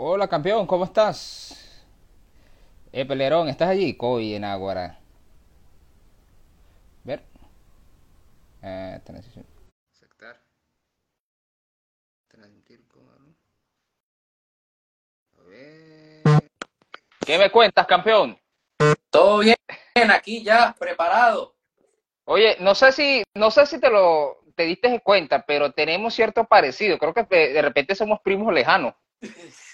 Hola campeón, ¿cómo estás? Eh, Pelerón, ¿estás allí? Coy en Águara. Ver. Eh, transición. Aceptar. Transmitir como- A ver. ¿Qué me cuentas, campeón? Todo bien, aquí ya preparado. Oye, no sé si, no sé si te lo te diste cuenta, pero tenemos cierto parecido. Creo que de de repente somos primos lejanos.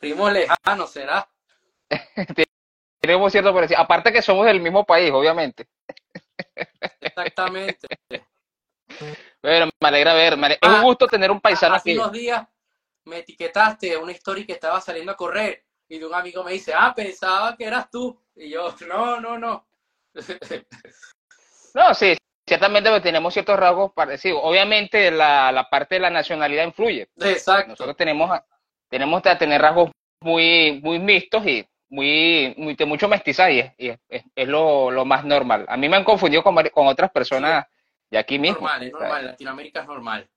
Primo lejano, ¿será? Tenemos cierto parecido. Aparte que somos del mismo país, obviamente. Exactamente. Pero me alegra ver, me es un Ah, gusto tener un paisano Hace aquí. unos días me etiquetaste una story que estaba saliendo a correr y de un amigo me dice, ah, pensaba que eras tú. Y yo, no, no, no. No, sí, ciertamente pues, tenemos ciertos rasgos parecidos. Obviamente la, la parte de la nacionalidad influye. Exacto. Nosotros tenemos, tenemos que tener rasgos muy, muy mixtos y muy, muy de mucho mestizaje y es, lo, lo más normal. A mí me han confundido con, con otras personas de aquí mismo. Normal, es normal. Latinoamérica es normal.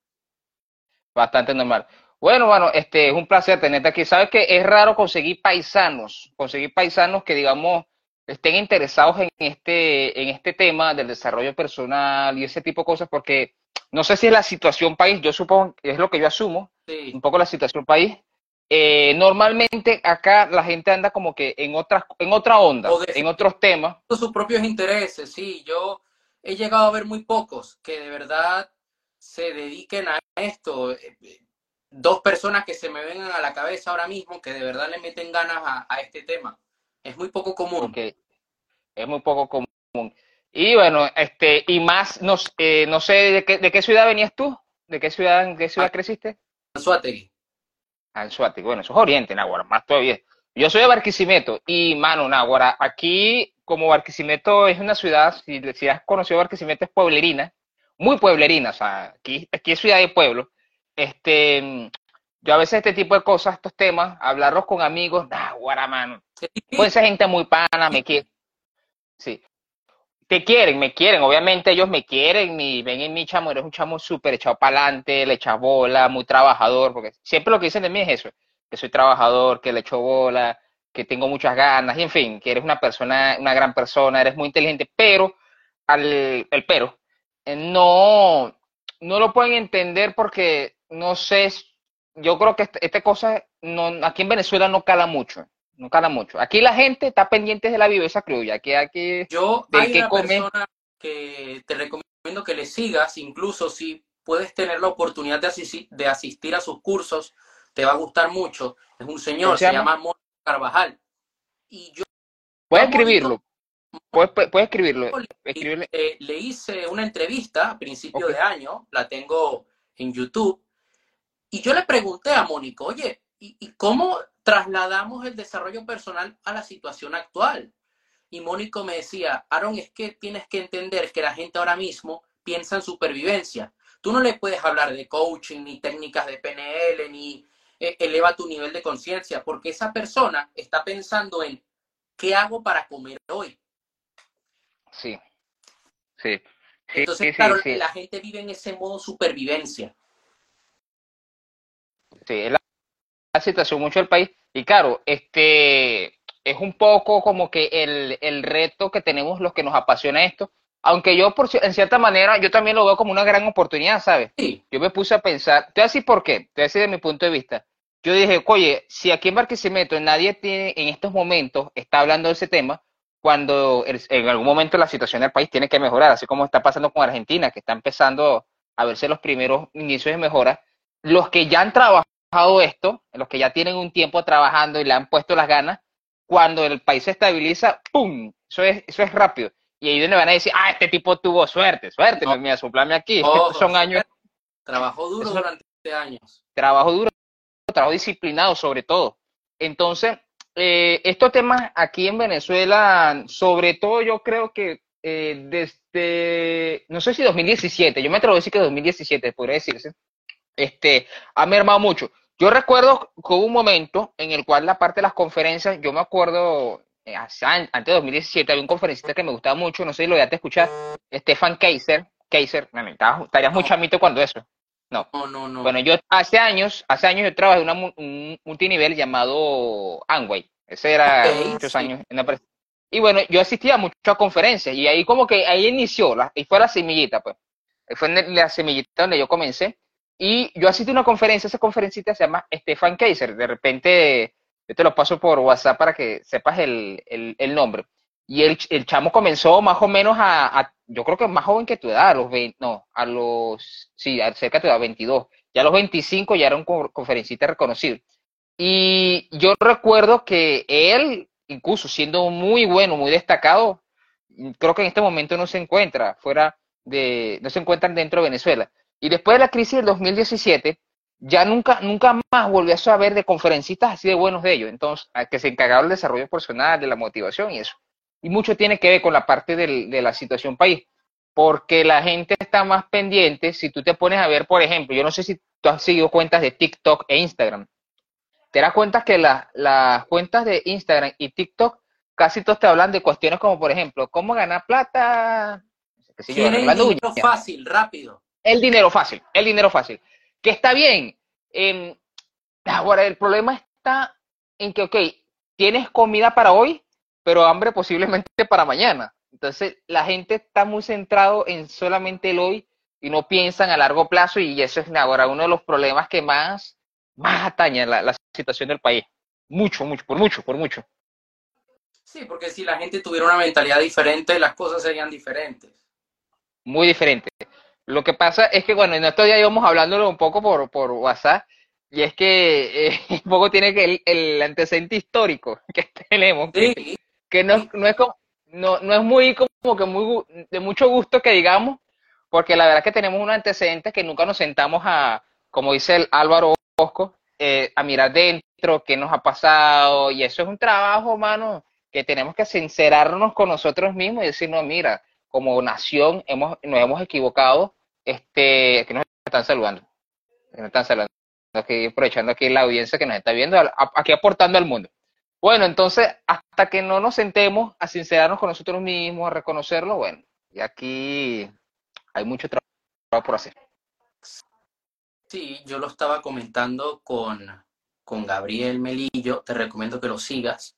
Bastante normal. Bueno, bueno, este es un placer tenerte aquí. Sabes que es raro conseguir paisanos, conseguir paisanos que digamos estén interesados en este, en este tema del desarrollo personal y ese tipo de cosas, porque no sé si es la situación país, yo supongo, es lo que yo asumo, Sí, un poco la situación país. Eh, normalmente acá la gente anda como que en otras, en otra onda, en otros temas. sus propios intereses, sí. Yo he llegado a ver muy pocos que de verdad se dediquen a esto. Dos personas que se me vengan a la cabeza ahora mismo que de verdad le meten ganas a, a este tema. Es muy poco común. es muy poco común. Y bueno, este, y más, no, eh, no sé de qué, de qué ciudad venías tú, de qué ciudad, en qué ciudad Ah. creciste. Anzoátegui. Anzuategui, bueno, eso es Oriente, Naguará, más todavía. Yo soy de Barquisimeto y, mano, Naguará, aquí, como Barquisimeto es una ciudad, si, si has conocido Barquisimeto, es pueblerina, muy pueblerina, o sea, aquí, aquí es ciudad de pueblo. Este, yo a veces este tipo de cosas, estos temas, hablarlos con amigos, Naguará, mano, pues esa gente muy pana, me quiere, sí, te quieren, me quieren, obviamente ellos me quieren, y ven en mi chamo, eres un chamo súper echado para adelante, le echas bola, muy trabajador, porque siempre lo que dicen de mí es eso, que soy trabajador, que le echo bola, que tengo muchas ganas, y en fin, que eres una persona, una gran persona, eres muy inteligente, pero, al, el pero, eh, no, no lo pueden entender porque, no sé, yo creo que este- esta cosa no, aquí en Venezuela no cala mucho, no cala mucho. Aquí la gente está pendiente de la viveza criolla, aquí, Yo hay que una come. persona que te recomiendo que le sigas, incluso si puedes tener la oportunidad de, asisi- de asistir a sus cursos, te va a gustar mucho. Es un ¿Cómo señor, se llama? Mónica Carvajal. Y yo Puedes Mónico escribirlo, puedes, escribirlo, le, escribirle. eh, le hice una entrevista a principio de año, la tengo en YouTube, y yo le pregunté a Mónico, oye, ¿y, y cómo trasladamos el desarrollo personal a la situación actual? Y Mónico me decía, Aaron, es que tienes que entender que la gente ahora mismo piensa en supervivencia. Tú no le puedes hablar de coaching, ni técnicas de PNL, ni eh, eleva tu nivel de conciencia, porque esa persona está pensando en qué hago para comer hoy. Sí, sí, sí, Entonces, sí, claro, sí, la gente vive en ese modo supervivencia. sí, es la, la situación mucho del país. Y claro, este es un poco como que el, el reto que tenemos los que nos apasiona esto, aunque yo por, en cierta manera, yo también lo veo como una gran oportunidad, ¿sabes? Sí, Yo me puse a pensar, te voy a decir por qué, te voy a decir de mi punto de vista. Yo dije, oye, si aquí en Barquisimeto nadie tiene, en estos momentos está hablando de ese tema, cuando el- en algún momento la situación del país tiene que mejorar, así como está pasando con Argentina, que está empezando a verse los primeros inicios de mejora, los que ya han trabajado esto, los que ya tienen un tiempo trabajando y le han puesto las ganas, cuando el país se estabiliza, ¡pum! Eso es, eso es rápido. Y ahí donde van a decir, ah, este tipo tuvo suerte, suerte, No. mira, soplame aquí. Estos son años trabajó duro Eso- durante años. trabajo duro, trabajo disciplinado sobre todo. Entonces, eh, estos temas aquí en Venezuela, sobre todo yo creo que eh, desde, no sé si 2017, yo me atrevo a decir que 2017, podría decirse, este, ha mermado mucho. Yo recuerdo que hubo un momento en el cual la parte de las conferencias, yo me acuerdo, eh, antes de 2017, había un conferencista que me gustaba mucho, no sé si lo llegaste a escuchar, Stefan Kaiser, Kaiser, no, estabas- estarías muy No. chamito cuando eso. No. No, no, no. Bueno, yo hace años, hace años yo trabajé en una mu- un multinivel llamado Amway. Ese era muchos sí. años en la empresa. Y bueno, yo asistía mucho a conferencias y ahí como que ahí inició, la, y fue la semillita, pues. Ahí Fue la semillita donde yo comencé. Y yo asistí a una conferencia, esa conferencita se llama Stefan Kaiser. De repente, yo te lo paso por WhatsApp para que sepas el, el, nombre. Y el, el chamo comenzó más o menos a, yo creo que más joven que tu edad, a los 20, no, a los, sí, cerca de tu edad, 22. Ya a los 25 ya era un co- conferencista reconocido. Y yo recuerdo que él, incluso siendo muy bueno, muy destacado, creo que en este momento no se encuentra fuera de, no se encuentran dentro de Venezuela. Y después de la crisis del 2017, ya nunca, nunca más volvió a saber de conferencistas así de buenos de ellos. Entonces, que se encargaron del desarrollo personal, de la motivación y eso. Y mucho tiene que ver con la parte del- de la situación país. Porque la gente está más pendiente. Si tú te pones a ver, por ejemplo, yo no sé si tú has seguido cuentas de TikTok e Instagram. Te das cuenta que la- las cuentas de Instagram y TikTok casi todos te hablan de cuestiones como, por ejemplo, cómo ganar plata, qué sé yo, Quieren arreglando dinero uñas. fácil, rápido. El dinero fácil, el dinero fácil. Que está bien. Em, ahora, el problema está en que, ok, tienes comida para hoy, pero hambre posiblemente para mañana. Entonces, la gente está muy centrado en solamente el hoy y no piensan a largo plazo y eso es ahora uno de los problemas que más, más atañe la, la situación del país. Mucho, mucho, por mucho, por mucho. Sí, porque si la gente tuviera una mentalidad diferente, las cosas serían diferentes. muy diferente. Lo que pasa es que, bueno, en estos días íbamos hablándolo un poco por, por WhatsApp, y es que eh, un poco tiene que el, el antecedente histórico que tenemos, que, Sí, que no, no es como, no, no es muy como que muy de mucho gusto que digamos, porque la verdad es que tenemos un antecedente que nunca nos sentamos a, como dice el Álvaro Bosco, eh, a mirar dentro qué nos ha pasado, y eso es un trabajo, mano, que tenemos que sincerarnos con nosotros mismos y decir, no, mira, como nación hemos, nos hemos equivocado, este, que nos están saludando, que nos están saludando, aquí, aprovechando aquí la audiencia que nos está viendo, aquí aportando al mundo. Bueno, entonces, hasta que no nos sentemos a sincerarnos con nosotros mismos, a reconocerlo, bueno, y aquí hay mucho tra- trabajo por hacer. sí, yo lo estaba comentando con, con Gabriel Melillo, te recomiendo que lo sigas.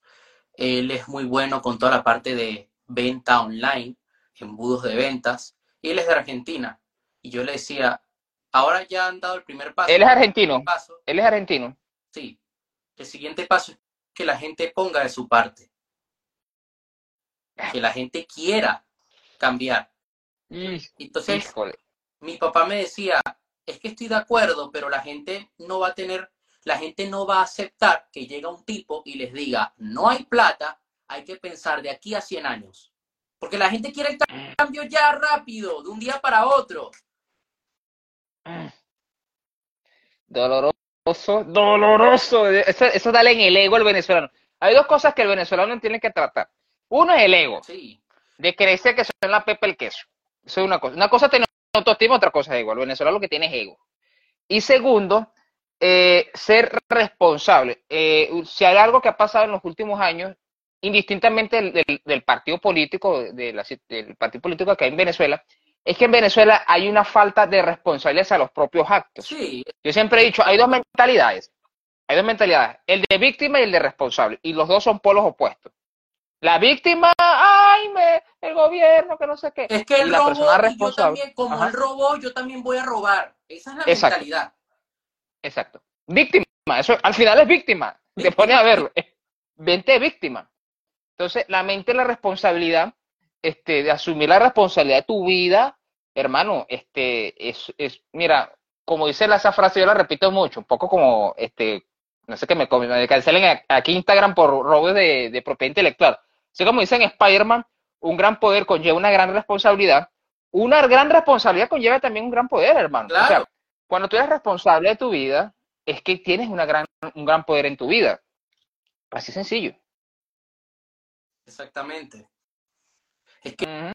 Él es muy bueno con toda la parte de venta online, embudos de ventas, y él es de Argentina. Y yo le decía, ahora ya han dado el primer paso. Él es argentino, paso, él es argentino. sí. El siguiente paso es que la gente ponga de su parte. Que la gente quiera cambiar. Entonces, Híjole. mi papá me decía, es que estoy de acuerdo, pero la gente no va a tener, la gente no va a aceptar que llegue un tipo y les diga, no hay plata, hay que pensar de aquí a 100 años. Porque la gente quiere el cambio ya rápido, de un día para otro. Doloroso, doloroso. Eso, eso dale en el ego al venezolano. Hay dos cosas que el venezolano tiene que tratar. Uno es el ego, Sí, de creerse que son la pepa el queso. Eso es una cosa. Una cosa tener autoestima, otra cosa es ego. El venezolano lo que tiene es ego. Y segundo, eh, ser responsable. Eh, si hay algo que ha pasado en los últimos años, indistintamente del, del- del partido político, de la- del partido político que hay en Venezuela, es que en Venezuela hay una falta de responsabilidad a los propios actos. sí, Yo siempre he dicho, hay dos mentalidades. Hay dos mentalidades, el de víctima y el de responsable. Y los dos son polos opuestos. La víctima, ay, me, el gobierno, que no sé qué. es que la persona y yo responsable. también, como Ajá. robó, yo también voy a robar. Esa es la Exacto. mentalidad. Exacto. Víctima, eso al final es víctima. Te pones a verlo. Vente víctima. Entonces, la mente la responsabilidad, este, de asumir la responsabilidad de tu vida, hermano, este, es, es, mira, como dice esa frase, yo la repito mucho, un poco como, este, no sé qué me, me cancelen aquí Instagram por robos de, de propiedad intelectual. Así como dicen Spider-Man, un gran poder conlleva una gran responsabilidad. Una gran responsabilidad conlleva también un gran poder, hermano. O sea, Claro. cuando tú eres responsable de tu vida, es que tienes una gran, un gran poder en tu vida. Así sencillo. Exactamente. Es que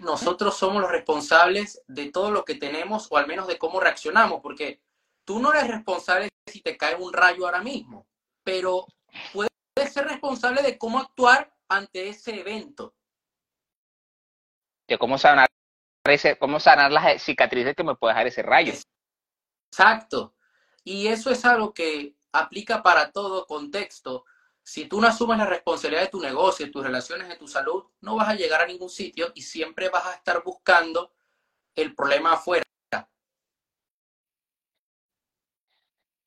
nosotros somos los responsables de todo lo que tenemos o al menos de cómo reaccionamos, porque tú no eres responsable si te cae un rayo ahora mismo, pero puedes ser responsable de cómo actuar ante ese evento. De cómo sanar, ese, cómo sanar las cicatrices que me puede dejar ese rayo. Exacto. Y eso es algo que aplica para todo contexto. Si tú no asumes la responsabilidad de tu negocio, de tus relaciones, de tu salud, no vas a llegar a ningún sitio y siempre vas a estar buscando el problema afuera.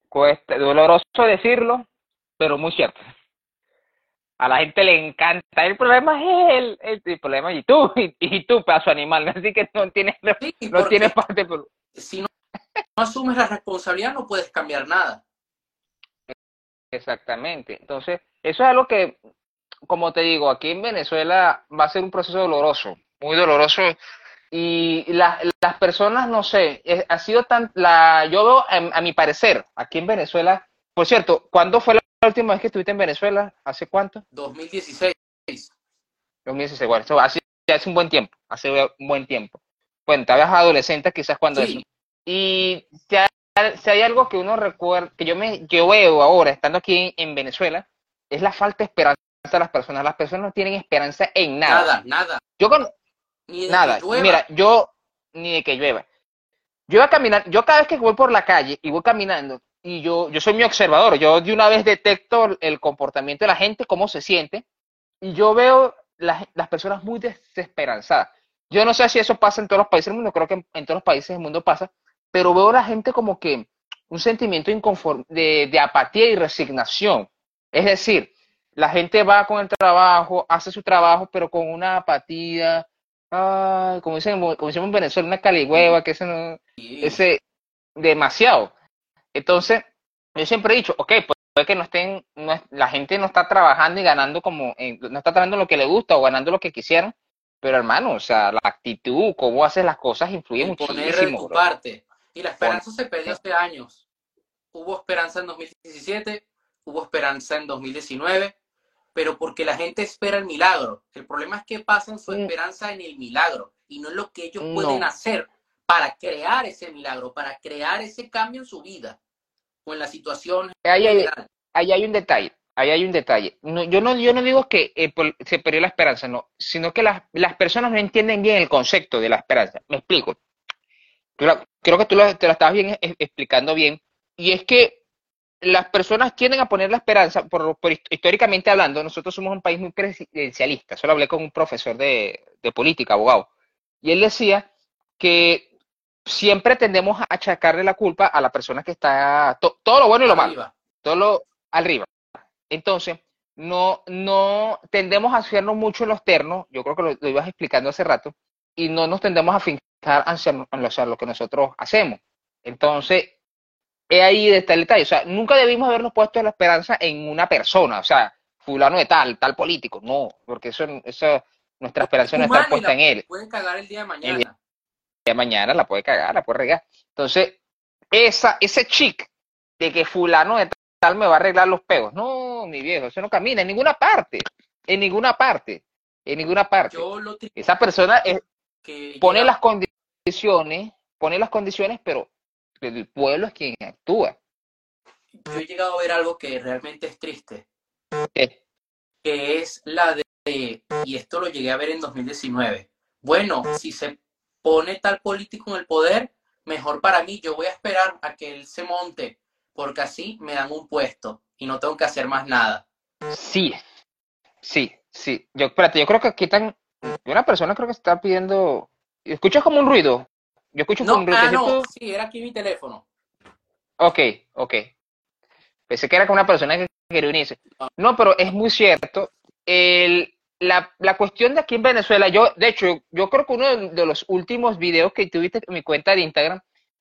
Cuesta, doloroso decirlo, pero muy cierto. A la gente le encanta. El problema es el, el, el problema y tú, y, y, tú, pedazo animal. Así que no tienes, Sí, no tienes parte. Pero... si no, no asumes la responsabilidad, no puedes cambiar nada. Exactamente. Entonces, eso es algo que, como te digo, aquí en Venezuela va a ser un proceso doloroso, muy doloroso. Y la- las personas, no sé, ha sido tan, la, yo veo, a, a mi parecer, aquí en Venezuela, por cierto, ¿cuándo fue la última vez que estuviste en Venezuela? ¿Hace cuánto? 2016. 2016, bueno, eso hace, hace un buen tiempo, hace un buen tiempo. Bueno, estabas adolescente quizás cuando eso. Sí, Y si hay, si hay algo que uno recuerda, que yo me yo veo ahora, estando aquí en, en Venezuela, es la falta de esperanza de las personas. Las personas no tienen esperanza en nada. nada, nada. Yo con Ni de nada, que mira, yo ni de que llueva. Yo voy a caminar, yo cada vez que voy por la calle y voy caminando, y yo, yo soy muy observador, yo de una vez detecto el comportamiento de la gente, cómo se siente, y yo veo las, las personas muy desesperanzadas. Yo no sé si eso pasa en todos los países del mundo, creo que en, en todos los países del mundo pasa, pero veo a la gente como que un sentimiento de, de apatía y resignación. Es decir, la gente va con el trabajo, hace su trabajo, pero con una apatía, ay, como dicen, como decimos en Venezuela, una caligüeva, que ese no, ese demasiado. Entonces, yo siempre he dicho, ok, pues, puede que no estén, no la gente no está trabajando y ganando como, en- no está trabajando lo que le gusta o ganando lo que quisieran, pero hermano, o sea, la actitud, cómo haces las cosas influye El poner de muchísimo, tu parte. Y la esperanza se perdió hace años. Hubo esperanza en 2017, hubo esperanza en 2019, pero porque la gente espera el milagro. El problema es que pasan su esperanza en el milagro y no en lo que ellos No. pueden hacer para crear ese milagro, para crear ese cambio en su vida o en la situación Ahí hay, general. ahí hay un detalle, ahí hay un detalle. No, yo, no, yo no digo que eh, se perdió la esperanza, no, sino que las, las personas no entienden bien el concepto de la esperanza. Me explico. La- creo que tú lo, te lo estabas bien explicando bien. Y es que las personas tienden a poner la esperanza, por, por hist- históricamente hablando, nosotros somos un país muy presidencialista. Solo hablé con un profesor de, de política, abogado. Y él decía que siempre tendemos a achacarle la culpa a la persona que está, to- todo lo bueno y lo malo todo lo arriba. Entonces, no, no tendemos a hacernos mucho en los ternos, yo creo que lo, lo ibas explicando hace rato, y no nos tendemos a fincar hacia, hacia lo que nosotros hacemos. Entonces, es ahí está el detalle. O sea, nunca debimos habernos puesto la esperanza en una persona, o sea, fulano de tal, tal político. No, porque eso, eso nuestra esperanza no está puesta en él puede cagar el día de El mañana. día de mañana la puede cagar, la puede regar. Entonces, esa, ese chic de que fulano de tal me va a arreglar los peos. No, mi viejo, eso no camina en ninguna parte. En ninguna parte. En ninguna parte. Yo lo Esa persona eh, que pone las condiciones, pone las condiciones, pero el pueblo es quien actúa. yo he llegado a ver algo que realmente es triste, que es la de, y esto lo llegué a ver en 2019. Bueno, si se pone tal político en el poder, mejor para mí, yo voy a esperar a que él se monte, porque así me dan un puesto y no tengo que hacer más nada. Sí, sí, sí. Yo, espérate, yo creo que aquí están, una persona creo que está pidiendo, ¿escuchas como un ruido? Yo escucho como No, un ruido. ah, ¿Es no, sí, era aquí mi teléfono. Ok, ok. Pensé que era con una persona que quería unirse. No, pero es muy cierto. El, la, la cuestión de aquí en Venezuela, yo, de hecho, yo creo que uno de, de los últimos videos que tuviste en mi cuenta de Instagram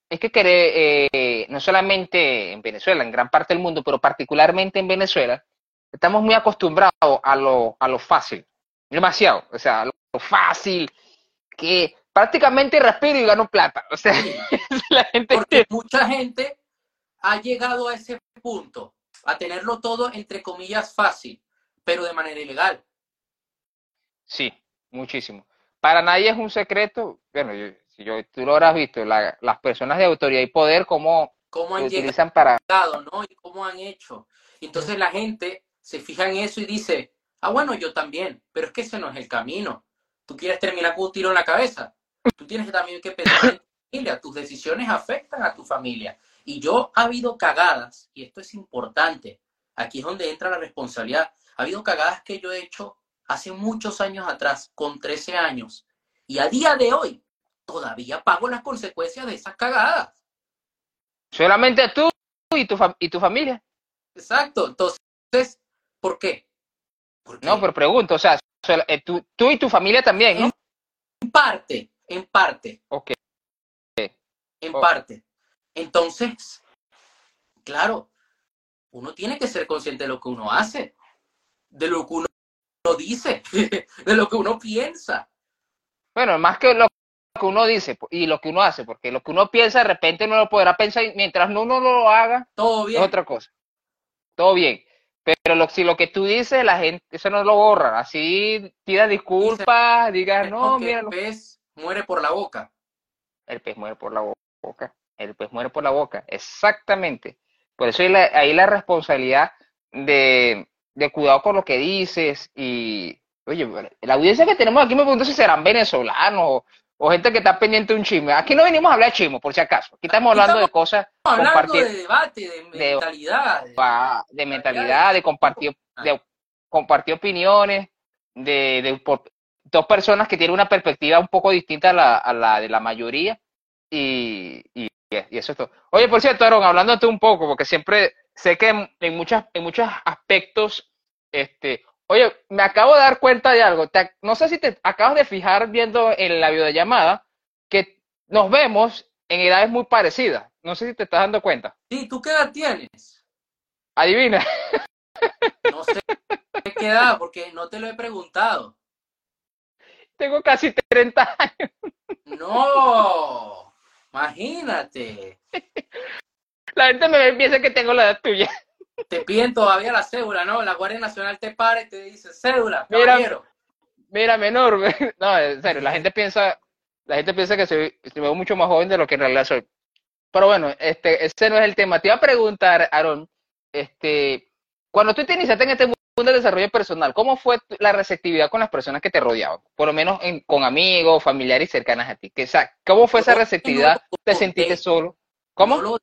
es que queré, eh, no solamente en Venezuela, en gran parte del mundo, pero particularmente en Venezuela, estamos muy acostumbrados a lo, a lo fácil. Demasiado. O sea, lo fácil, que prácticamente respiro y gano plata. O sea, la gente Porque mucha gente ha llegado a ese punto, a tenerlo todo, entre comillas, fácil, pero de manera ilegal. Sí, muchísimo. Para nadie es un secreto, bueno, yo, si yo, tú lo habrás visto, la- las personas de autoridad y poder, cómo ¿Cómo han llegado? utilizan para... ¿no? Y cómo han hecho. Entonces la gente se fija en eso y dice, ah, bueno, yo también, pero es que ese no es el camino. Tú quieres terminar con un tiro en la cabeza. Tú tienes también que pensar en tu familia. Tus decisiones afectan a tu familia. Y yo ha habido cagadas, y esto es importante, aquí es donde entra la responsabilidad. Ha habido cagadas que yo he hecho hace muchos años atrás, con 13 años, y a día de hoy todavía pago las consecuencias de esas cagadas. Solamente tú y tu, y tu familia. Exacto. Entonces, ¿por qué? No, pero pregunto, o sea, eh, tú, tú y tu familia también, ¿no? En parte, en parte. Ok. En parte. Entonces, claro, uno tiene que ser consciente de lo que uno hace, de lo que uno dice, de lo que uno piensa. Bueno, más que lo que uno dice y lo que uno hace, porque lo que uno piensa de repente no lo podrá pensar mientras uno no lo haga, todo bien. Es otra cosa. Todo bien. Pero lo, si lo que tú dices, la gente, eso no lo borra. Así pida disculpas, diga, no, mira. El pez muere por la boca. El pez muere por la boca. El pez muere por la boca. Exactamente. Por eso ahí la, responsabilidad de, de, cuidado con lo que dices. Y, oye, la audiencia que tenemos aquí me pregunto si serán venezolanos o gente que está pendiente de un chisme. Aquí no venimos a hablar de chismo, por si acaso. Aquí estamos hablando de cosas. Hablando de debate, de mentalidad. De, mentalidad, de compartir, de compartir opiniones, de, dos personas que tienen una perspectiva un poco distinta a la, de la mayoría. Y, y, eso es todo. Oye, por cierto, Aaron, hablándote un poco, porque siempre sé que en, en, muchas, en muchos aspectos, este, Oye, me acabo de dar cuenta de algo. no sé si te acabas de fijar viendo en la videollamada que nos vemos en edades muy parecidas. No sé si te estás dando cuenta. Sí, ¿tú qué edad tienes? Adivina. No sé qué edad, porque no te lo he preguntado. Tengo casi 30 años. No, imagínate. La gente me piensa que tengo la edad tuya te piden todavía la cédula, ¿no? La Guardia Nacional te para y te dice, cédula, caballero. Mira, menor, no, en serio, la gente piensa, la gente piensa que soy, me veo mucho más joven de lo que en realidad soy. Pero bueno, este, ese no es el tema. Te iba a preguntar, Aaron, este, cuando tú te iniciaste en este mundo del desarrollo personal, ¿cómo fue la receptividad con las personas que te rodeaban? Por lo menos con amigos, familiares cercanas a ti. ¿Cómo fue esa receptividad? ¿Te sentiste solo? ¿Cómo?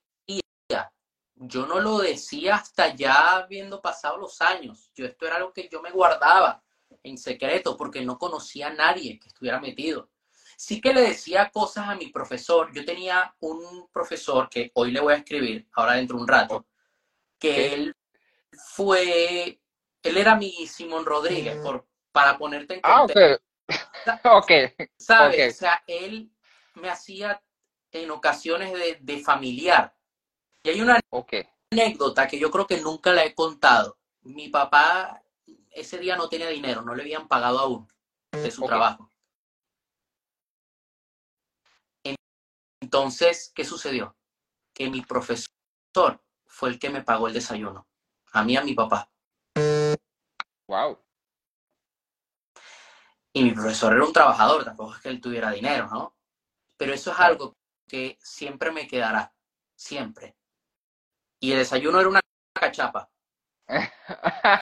Yo no lo decía hasta ya habiendo pasado los años. Yo esto era algo que yo me guardaba en secreto porque no conocía a nadie que estuviera metido. Sí que le decía cosas a mi profesor. Yo tenía un profesor que hoy le voy a escribir, ahora dentro de un rato, que él fue, él era mi Simón Rodríguez, por, para ponerte en contexto. Ah, ok. ¿Sabes? O sea, él me hacía en ocasiones de, de familiar y hay una anécdota que yo creo que nunca la he contado. Mi papá ese día no tenía dinero, no le habían pagado aún de su trabajo. Entonces, ¿qué sucedió? Que mi profesor fue el que me pagó el desayuno. A mí, a mi papá. Wow. Y mi profesor era un trabajador, tampoco es que él tuviera dinero, ¿no? Pero eso es algo que siempre me quedará, siempre y el desayuno era una cachapa.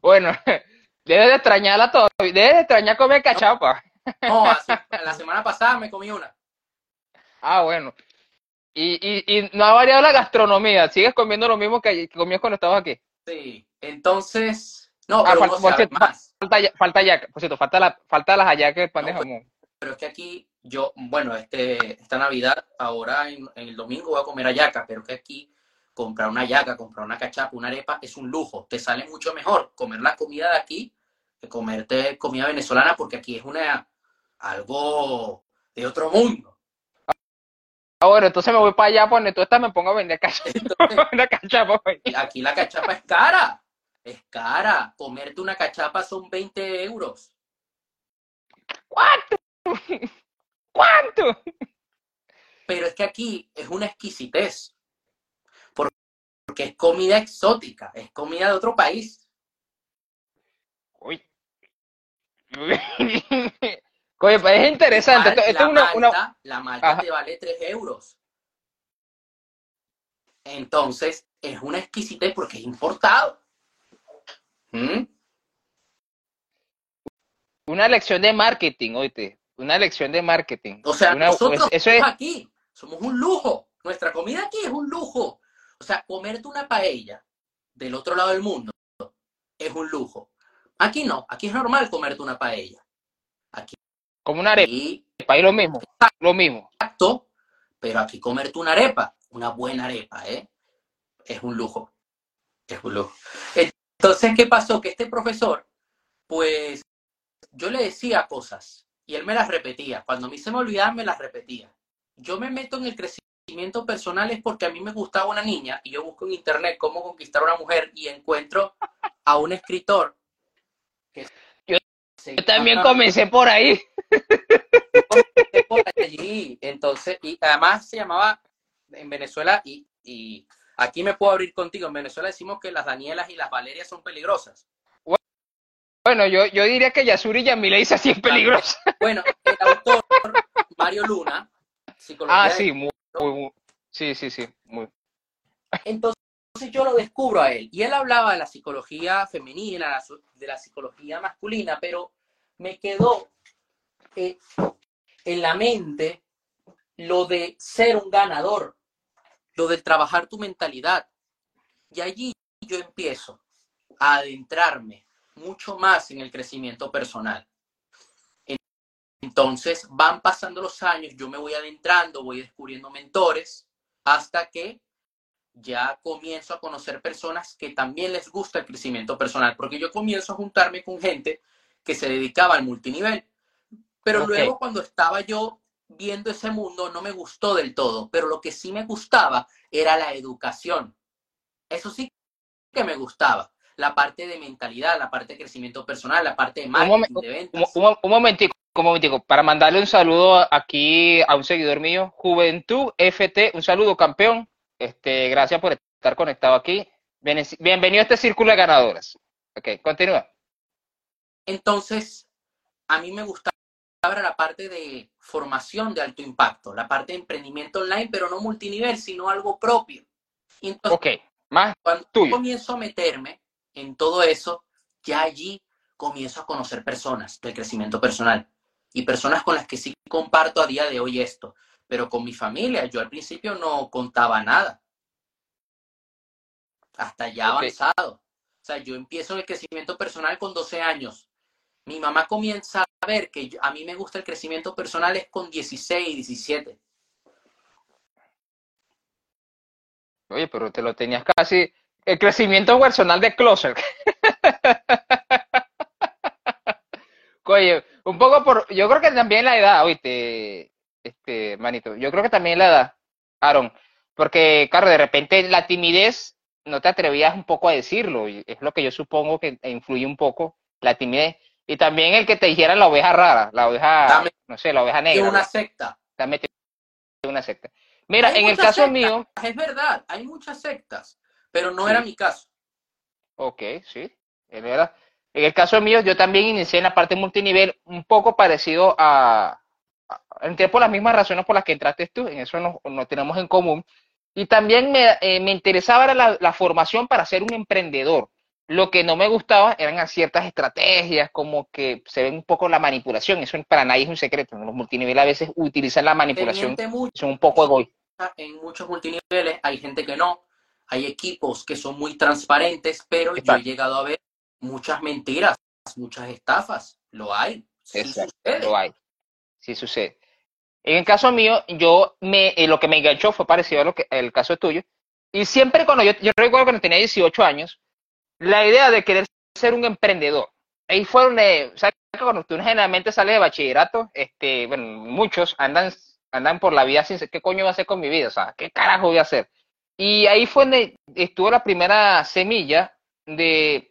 bueno, debes de extrañarla todo, debes de extrañar comer cachapa. no, la semana pasada me comí una. Ah, bueno. Y, y, y, no ha variado la gastronomía, sigues comiendo lo mismo que, comías cuando estabas aquí. Sí, entonces, no, ah, pero falta, más. Falta, falta por cierto, falta, la, falta las hallacas de pan de jamón. Pero es que aquí, yo, bueno, este, esta Navidad, ahora en, en el domingo voy a comer hallaca, pero que aquí comprar una yaca, comprar una cachapa, una arepa, es un lujo. Te sale mucho mejor comer la comida de aquí que comerte comida venezolana, porque aquí es una algo de otro mundo. Ah, bueno, entonces me voy para allá, donde tú estás, me pongo a vender cachapa. cachapa aquí la cachapa es cara. Es cara. Comerte una cachapa son 20 euros. ¿Cuánto? ¿Cuánto? Pero es que aquí es una exquisitez porque es comida exótica, es comida de otro país. Uy. Oye, pues es interesante. la, malta, te vale 3 euros. Entonces, es una exquisitez porque es importado. ¿Mm? Una lección de marketing, oíste. Una lección de marketing. O sea, nosotros eso es... aquí somos un lujo. nuestra comida aquí es un lujo. O sea, comerte una paella del otro lado del mundo es un lujo. Aquí no, aquí es normal comerte una paella. Aquí. Como una arepa. Y, lo mismo. Lo mismo. Exacto. Pero aquí comerte una arepa, una buena arepa, ¿eh? Es un lujo. Es un lujo. Entonces, ¿qué pasó? Que este profesor, pues, yo le decía cosas y él me las repetía. Cuando a mí se me olvidaban, me las repetía. Yo me meto en el crecimiento personal es porque a mí me gustaba una niña y yo busco en internet cómo conquistar a una mujer y encuentro a un escritor que yo, también comencé por ahí. Comencé por allí. Entonces, y además se llamaba en Venezuela y, y aquí me puedo abrir contigo. En Venezuela decimos que las Danielas y las Valerias son peligrosas. Bueno, yo, yo diría que Yasuri Yamile dice así es peligrosa. Bueno, el autor Mario Luna, psicología. Ah, sí, muy, muy, sí, sí, sí, muy. Entonces yo lo descubro a él y él hablaba de la psicología femenina, de la psicología masculina, pero me quedó eh, en la mente lo de ser un ganador, lo de trabajar tu mentalidad. Y allí yo empiezo a adentrarme mucho más en el crecimiento personal. Entonces van pasando los años, yo me voy adentrando, voy descubriendo mentores, hasta que ya comienzo a conocer personas que también les gusta el crecimiento personal, porque yo comienzo a juntarme con gente que se dedicaba al multinivel. Pero luego cuando estaba yo viendo ese mundo no me gustó del todo, pero lo que sí me gustaba era la educación. Eso sí que me gustaba la parte de mentalidad, la parte de crecimiento personal, la parte de marketing, un de ventas. Un, un, momentico, un momentico, para mandarle un saludo aquí a un seguidor mío, Juventud FT, un saludo campeón, este, gracias por estar conectado aquí. Bienvenido a este círculo de ganadoras. Ok, continúa. Entonces, a mí me gustaba la parte de formación de alto impacto, la parte de emprendimiento online, pero no multinivel, sino algo propio. Entonces, ok, más cuando comienzo a meterme, en todo eso, ya allí comienzo a conocer personas del crecimiento personal y personas con las que sí comparto a día de hoy esto, pero con mi familia yo al principio no contaba nada, hasta ya avanzado. O sea, yo empiezo el crecimiento personal con 12 años. Mi mamá comienza a ver que a mí me gusta el crecimiento personal es con 16, 17. Oye, pero te lo tenías casi, el crecimiento personal de Closer. Oye, un poco por, yo creo que también la edad, oíste, este, manito, yo creo que también la edad, Aaron, porque, claro, de repente la timidez no te atrevías un poco a decirlo, y es lo que yo supongo que influye un poco, la timidez, y también el que te dijera la oveja rara, la oveja, no sé, la oveja negra. una secta. Dame una secta. Mira, en el caso mío. Es verdad, hay muchas sectas pero no era mi caso. Ok, sí, En el caso mío, yo también inicié en la parte multinivel un poco parecido a, entré por las mismas razones por las que entraste tú, en eso no, tenemos en común. Y también me, eh, me interesaba la, la, formación para ser un emprendedor. Lo que no me gustaba eran ciertas estrategias, como que se ve un poco la manipulación. Eso para nadie es un secreto. Los multinivel a veces utilizan la manipulación. Son un poco egoístas. En muchos multiniveles hay gente que no, hay equipos que son muy transparentes, pero yo he llegado a ver muchas mentiras, muchas estafas. Lo hay. Sí sucede. Lo hay. Sí sucede. En el caso mío, yo me, eh, lo que me enganchó fue parecido a lo que el caso tuyo. Y siempre cuando yo, yo recuerdo cuando tenía 18 años, la idea de querer ser un emprendedor. Ahí fue donde, ¿sabes? Cuando tú generalmente sales de bachillerato, este, bueno, muchos andan, andan por la vida sin ¿qué coño voy a hacer con mi vida? O sea, ¿qué carajo voy a hacer? Y ahí fue donde estuvo la primera semilla de,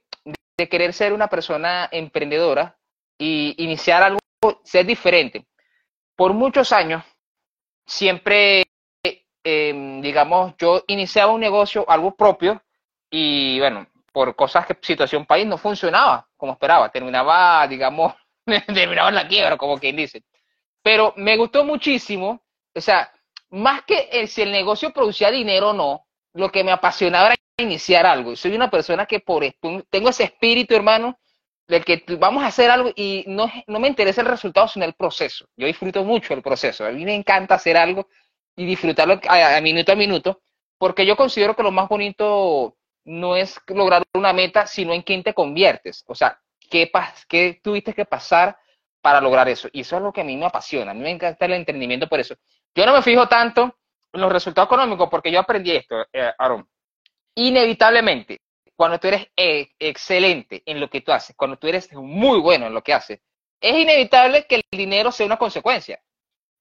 de querer ser una persona emprendedora y iniciar algo, ser diferente. Por muchos años, siempre, eh, digamos, yo iniciaba un negocio, algo propio, y bueno, por cosas que situación país no funcionaba como esperaba, terminaba, digamos, terminaba en la quiebra, como quien dice. Pero me gustó muchísimo, o sea, más que si el negocio producía dinero o no, lo que me apasionaba era iniciar algo. Soy una persona que por tengo ese espíritu, hermano, de que vamos a hacer algo y no, no me interesa el resultado, sino el proceso. Yo disfruto mucho el proceso. A mí me encanta hacer algo y disfrutarlo a, minuto a minuto, porque yo considero que lo más bonito no es lograr una meta, sino en quién te conviertes. O sea, qué, qué tuviste que pasar para lograr eso. Y eso es lo que a mí me apasiona. A mí me encanta el entendimiento por eso. Yo no me fijo tanto en los resultados económicos porque yo aprendí esto, eh, Aaron. Inevitablemente, cuando tú eres eh, excelente en lo que tú haces, cuando tú eres muy bueno en lo que haces, es inevitable que el dinero sea una consecuencia.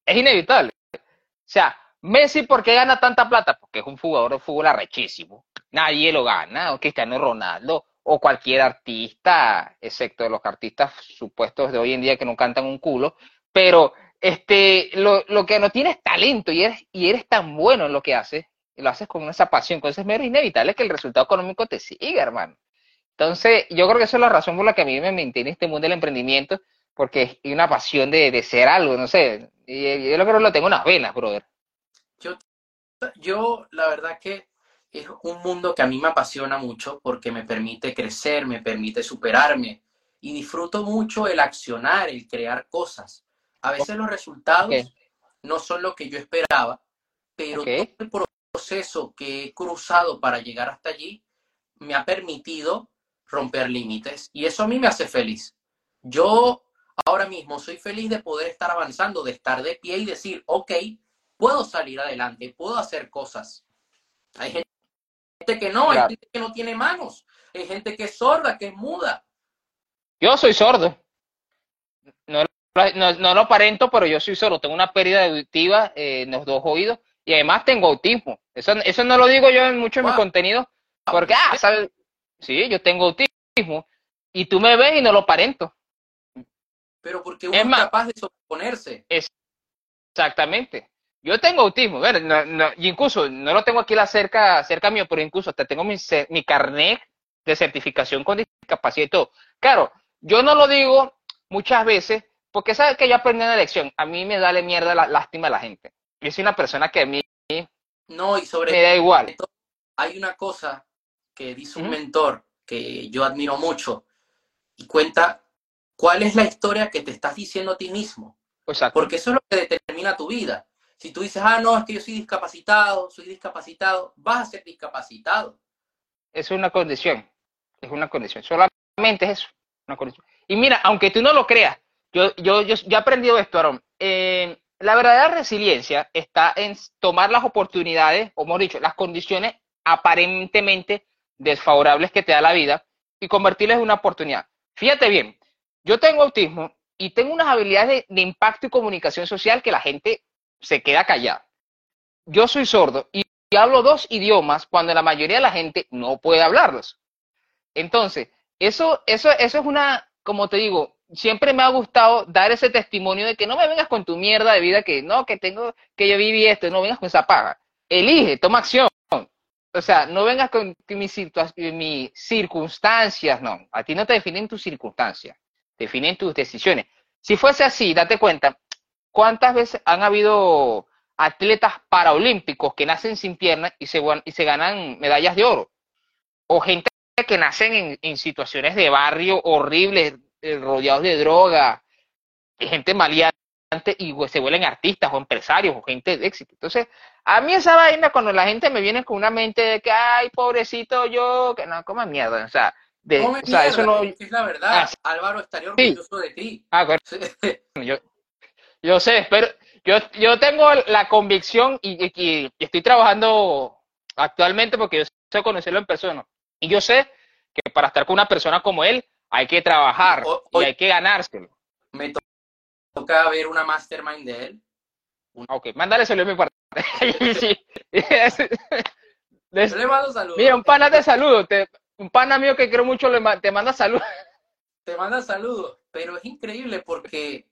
Es inevitable. O sea, Messi, ¿por qué gana tanta plata? Porque es un jugador de fútbol arrechísimo. Nadie lo gana, o Cristiano Ronaldo, o cualquier artista, excepto los artistas supuestos de hoy en día que no cantan un culo, pero este, lo, lo que no tienes talento y eres, y eres tan bueno en lo que haces, y lo haces con esa pasión, con ese mero inevitable que el resultado económico te siga, hermano. Entonces, yo creo que esa es la razón por la que a mí me mantiene este mundo del emprendimiento, porque es una pasión de, de ser algo, no sé. Y, yo lo creo que lo tengo en las venas, brother. Yo, yo, la verdad que es un mundo que a mí me apasiona mucho porque me permite crecer, me permite superarme y disfruto mucho el accionar, el crear cosas. A veces los resultados no son lo que yo esperaba, pero todo el proceso que he cruzado para llegar hasta allí me ha permitido romper límites y eso a mí me hace feliz. Yo ahora mismo soy feliz de poder estar avanzando, de estar de pie y decir, ok, puedo salir adelante, puedo hacer cosas. Hay gente que no, hay gente que no tiene manos, hay gente que es sorda, que es muda. Yo soy sordo. No, no, lo aparento, pero yo soy sordo. Tengo una pérdida auditiva en los dos oídos y además tengo autismo. Eso, eso no lo digo yo mucho en mi contenido, porque, ah, ¿sabes? Sí, yo tengo autismo y tú me ves y no lo aparento. Pero porque uno es, capaz de sobreponerse. exactamente. Yo tengo autismo, bueno, incluso no lo tengo aquí la cerca, cerca mío, pero incluso hasta tengo mi, mi carnet de certificación con discapacidad y todo. Claro, yo no lo digo muchas veces porque sabes que yo aprendí una lección. A mí me da la mierda la lástima a la gente. Yo soy una persona que a mí no, y sobre me da igual. Hay una cosa que dice un mentor que yo admiro mucho y cuenta cuál es la historia que te estás diciendo a ti mismo. Porque eso es lo que determina tu vida. Si tú dices, ah, no, es que yo soy discapacitado, soy discapacitado, vas a ser discapacitado. Es una condición, es una condición, solamente es eso, una condición. Y mira, aunque tú no lo creas, yo, yo, yo, he aprendido esto, Aaron. Eh, la verdadera resiliencia está en tomar las oportunidades, o mejor dicho, las condiciones aparentemente desfavorables que te da la vida y convertirlas en una oportunidad. Fíjate bien, yo tengo autismo y tengo unas habilidades de, impacto y comunicación social que la gente se queda callada. Yo soy sordo y, hablo dos idiomas cuando la mayoría de la gente no puede hablarlos. Entonces, eso, eso, eso es una, como te digo, siempre me ha gustado dar ese testimonio de que no me vengas con tu mierda de vida, que no, que tengo, que yo viví esto, no vengas con esa paga. Elige, toma acción. O sea, no vengas con mis, mis circunstancias, no. A ti no te definen tus circunstancias, definen tus decisiones. Si fuese así, date cuenta, ¿cuántas veces han habido atletas paraolímpicos que nacen sin piernas y se, y se ganan medallas de oro? O gente que nacen en, situaciones de barrio horribles, eh, rodeados de droga, gente maleante y se vuelven artistas o empresarios o gente de éxito. Entonces, a mí esa vaina, cuando la gente me viene con una mente de que, ay, pobrecito yo, que no, coma mierda, o sea, de, o sea eso no... Es la verdad, ah, Álvaro estaría orgulloso de ti. Ah, yo, yo sé, pero yo, yo tengo la convicción y, y, estoy trabajando actualmente porque yo sé conocerlo en persona. Y yo sé que para estar con una persona como él hay que trabajar y hay que ganárselo. Me toca ver una mastermind de él. Ok, mándale saludos mi parte. le mando saludos. Mira, un pana te saludo. un pana mío que creo mucho le, te manda saludos. Te manda saludos. Pero es increíble porque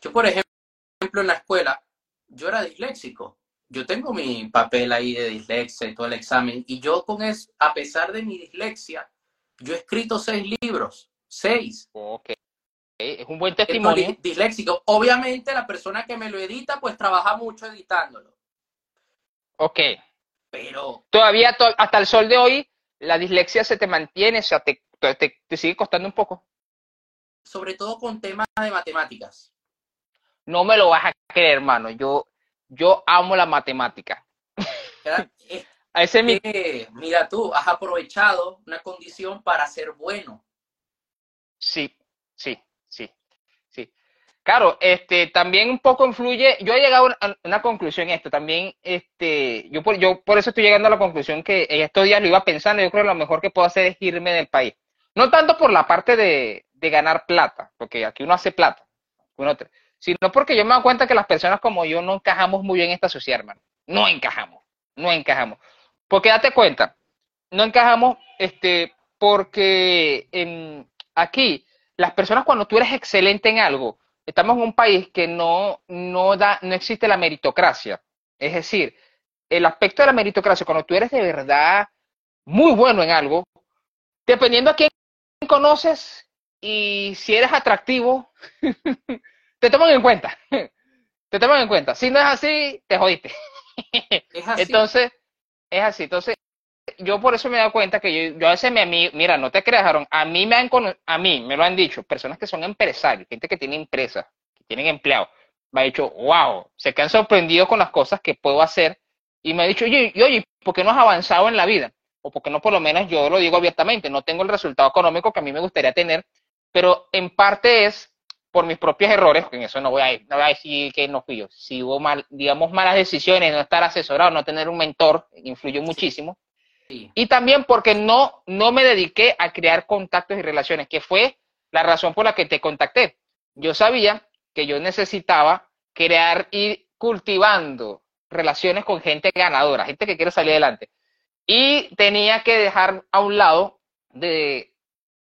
yo, por ejemplo, en la escuela, yo era disléxico. Yo tengo mi papel ahí de dislexia y todo el examen. Y yo con eso, a pesar de mi dislexia, yo he escrito seis libros. Seis. Ok. Es un buen testimonio. Disléxico. Obviamente la persona que me lo edita, pues trabaja mucho editándolo. Ok. Pero. Todavía, hasta el sol de hoy, la dislexia se te mantiene, o sea, te, te, sigue costando un poco. Sobre todo con temas de matemáticas. No me lo vas a creer, hermano. Yo, yo amo la matemática. A ese mi... mira tú, has aprovechado una condición para ser bueno. Sí, sí, sí, sí. Claro, este, también un poco influye, yo he llegado a una conclusión esto, también, este, yo por, yo por eso estoy llegando a la conclusión que en estos días lo iba pensando, yo creo que lo mejor que puedo hacer es irme del país. No tanto por la parte de, de ganar plata, porque aquí uno hace plata, uno, sino porque yo me doy cuenta que las personas como yo no encajamos muy bien en esta sociedad, hermano. No encajamos, no encajamos. Porque date cuenta, no encajamos este, porque en, aquí las personas cuando tú eres excelente en algo, estamos en un país que no, no, da, no existe la meritocracia. Es decir, el aspecto de la meritocracia, cuando tú eres de verdad muy bueno en algo, dependiendo a quién conoces y si eres atractivo, te toman en cuenta. te toman en cuenta. Si no es así, te jodiste. Es así. Entonces, es así. Entonces, yo por eso me he dado cuenta que yo, a veces me, mira, no te creas, a mí me han, a mí me lo han dicho, personas que son empresarios, gente que tiene empresas, que tienen empleados, me ha dicho, wow, se quedan sorprendidos con las cosas que puedo hacer y me ha dicho, oye, oye, ¿por qué no has avanzado en la vida? O porque no, por lo menos yo lo digo abiertamente, no tengo el resultado económico que a mí me gustaría tener, pero en parte es por mis propios errores, en eso no voy a, no voy a decir que no fui yo, si hubo mal, digamos, malas decisiones, no estar asesorado, no tener un mentor, influyó muchísimo. Y también porque no, no me dediqué a crear contactos y relaciones, que fue la razón por la que te contacté. Yo sabía que yo necesitaba crear y cultivando relaciones con gente ganadora, gente que quiere salir adelante. Y tenía que dejar a un lado de,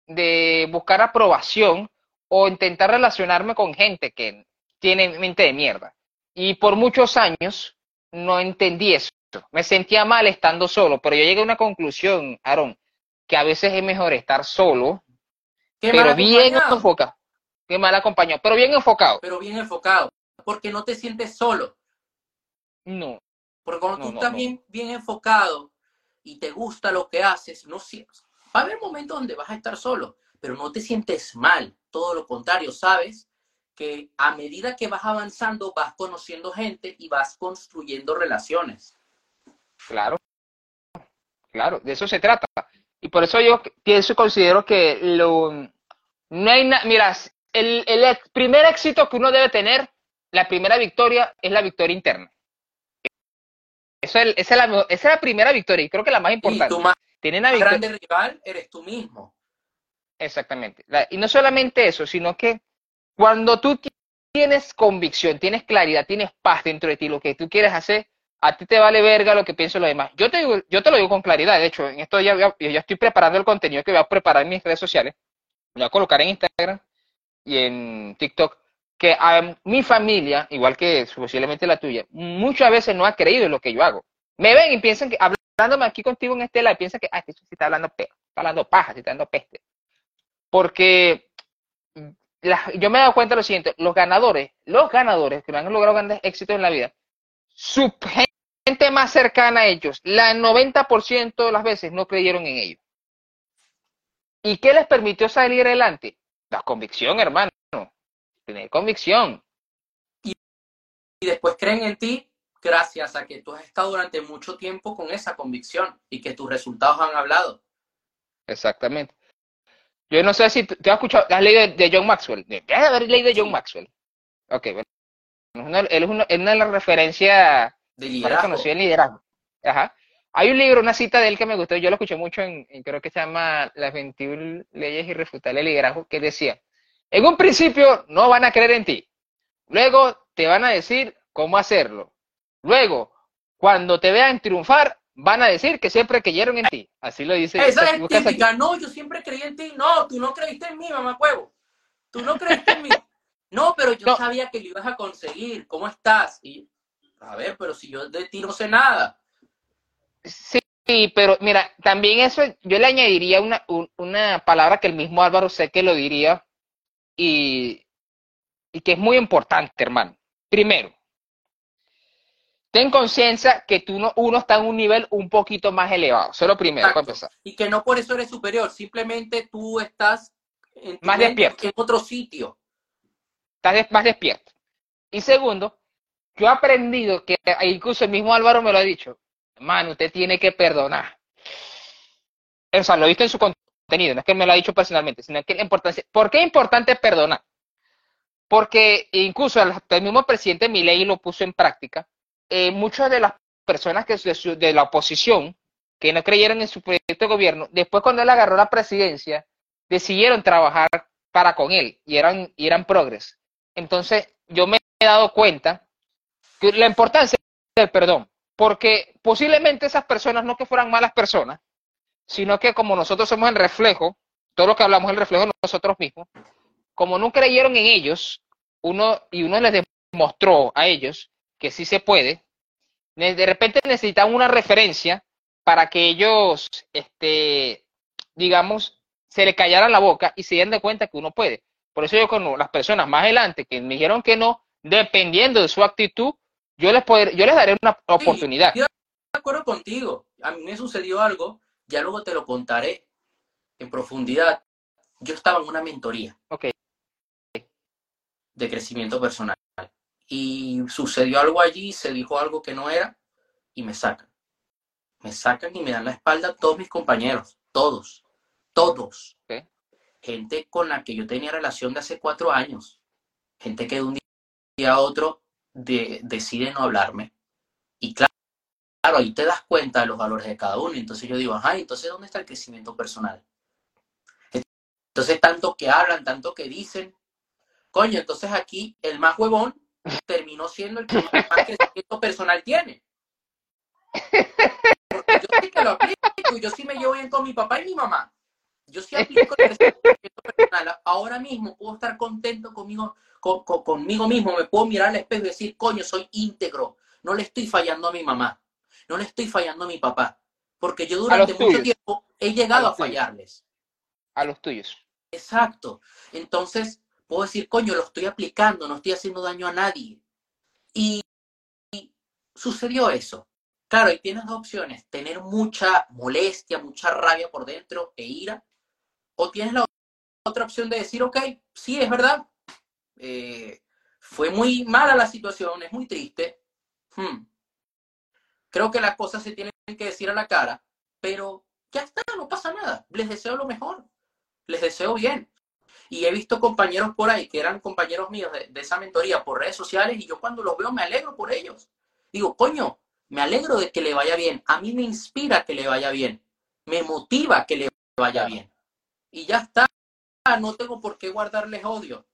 de buscar aprobación o intentar relacionarme con gente que tiene mente de mierda. Y por muchos años no entendí eso. Me sentía mal estando solo, pero yo llegué a una conclusión, Aaron, que a veces es mejor estar solo, pero bien enfocado. Qué mal acompañado, pero bien enfocado. Pero bien enfocado, porque no te sientes solo. No. Porque cuando tú estás Bien, bien enfocado y te gusta lo que haces, no va a haber momentos donde vas a estar solo, pero no te sientes mal, todo lo contrario, sabes que a medida que vas avanzando vas conociendo gente y vas construyendo relaciones. Claro, claro, de eso se trata. Y por eso yo pienso y considero que lo, no hay nada, mira, el, el, primer éxito que uno debe tener, la primera victoria, es la victoria interna. Eso es, esa, es la, esa es la primera victoria y creo que la más importante. Y tu más, grande rival eres tú mismo. Exactamente. y no solamente eso, sino que cuando tú tienes convicción, tienes claridad, tienes paz dentro de ti, lo que tú quieres hacer, a ti te vale verga lo que pienso los demás. Yo te, digo, yo te lo digo con claridad, de hecho, en esto ya, ya estoy preparando el contenido que voy a preparar en mis redes sociales, voy a colocar en Instagram y en TikTok, que a mi familia, igual que posiblemente la tuya, muchas veces no ha creído en lo que yo hago. Me ven y piensan que, hablándome aquí contigo en este piensan que, ah, este está hablando, está hablando paja, está hablando peste. Porque yo me he dado cuenta de lo siguiente, los ganadores, los ganadores que han logrado grandes éxitos en la vida, su gente más cercana a ellos, la 90% de las veces no creyeron en ellos. ¿Y qué les permitió salir adelante? La convicción, hermano. Tener convicción. Y, y después creen en ti gracias a que tú has estado durante mucho tiempo con esa convicción y que tus resultados han hablado. Exactamente. Yo no sé si te has escuchado, has leído de, John Maxwell. Debes haber leído de John Maxwell. Ok, bueno. él es una, de las referencias de liderazgo. en liderazgo. Ajá. Hay un libro, una cita de él que me gustó, yo lo escuché mucho en, creo que se llama Las 21 leyes irrefutables de liderazgo, que decía, en un principio no van a creer en ti, luego te van a decir cómo hacerlo, luego cuando te vean triunfar, van a decir que siempre creyeron en ti. Así lo dice. Esa es típica. No, yo siempre creí en ti. No, tú no creíste en mí, mamá huevo. Tú no creíste en mí. No, pero yo sabía que lo ibas a conseguir. ¿Cómo estás? Y, a ver, pero si yo de ti no sé nada. Sí, pero mira, también eso, yo le añadiría una, una palabra que el mismo Álvaro sé que lo diría y, y que es muy importante, hermano. Primero, ten conciencia que tú no, uno está en un nivel un poquito más elevado. Eso es lo primero para empezar. Y que no por eso eres superior, simplemente tú estás en más despierto. en otro sitio. Estás más despierto. Y segundo, yo he aprendido que, incluso el mismo Álvaro me lo ha dicho, mano, usted tiene que perdonar. O sea, lo he visto en su contenido, no es que me lo ha dicho personalmente, sino que la importancia, ¿por qué es importante perdonar? Porque incluso el mismo presidente Milei lo puso en práctica. Eh, muchas de las personas que de, la oposición que no creyeron en su proyecto de gobierno, después cuando él agarró la presidencia, decidieron trabajar para con él y eran, y eran progres. Entonces, yo me he dado cuenta que la importancia del perdón, porque posiblemente esas personas no que fueran malas personas, sino que como nosotros somos el reflejo, todo lo que hablamos es el reflejo de nosotros mismos, como no creyeron en ellos, uno y uno les demostró a ellos que sí se puede, de repente necesitan una referencia para que ellos, este, digamos, se le callaran la boca y se den de cuenta que uno puede. Por eso yo con las personas más adelante que me dijeron que no, dependiendo de su actitud, yo les, poder, yo les daré una oportunidad. de acuerdo contigo. A mí me sucedió algo, ya luego te lo contaré en profundidad. Yo estaba en una mentoría de crecimiento personal. Y sucedió algo allí, se dijo algo que no era y me sacan. Me sacan y me dan la espalda todos mis compañeros, todos, todos. Gente con la que yo tenía relación de hace cuatro años. Gente que de un día a otro decide no hablarme. Y claro, claro, ahí te das cuenta de los valores de cada uno. Entonces yo digo, ajá, entonces ¿dónde está el crecimiento personal? Entonces, tanto que hablan, tanto que dicen, coño, entonces aquí el más huevón terminó siendo el que más crecimiento personal tiene. Porque yo sí que lo aplico, yo sí me llevo bien con mi papá y mi mamá. Yo sí aplico el crecimiento personal. Ahora mismo puedo estar contento conmigo, conmigo mismo, me puedo mirar al espejo y decir, coño, soy íntegro, no le estoy fallando a mi mamá, no le estoy fallando a mi papá, porque yo durante mucho tiempo he llegado a, fallarles. A los tuyos. Exacto. Entonces, puedo decir, coño, lo estoy aplicando, no estoy haciendo daño a nadie. Y, sucedió eso. Claro, y tienes dos opciones, tener mucha molestia, mucha rabia por dentro e ira, o tienes la otra opción de decir, ok, sí, es verdad, eh, fue muy mala la situación, es muy triste. Hmm. Creo que las cosas se tienen que decir a la cara, pero ya está, no pasa nada. Les deseo lo mejor, les deseo bien. Y he visto compañeros por ahí que eran compañeros míos de, esa mentoría por redes sociales y yo cuando los veo me alegro por ellos. Digo, coño, me alegro de que le vaya bien. A mí me inspira que le vaya bien. Me motiva que le vaya bien. Y ya está. No tengo por qué guardarles odio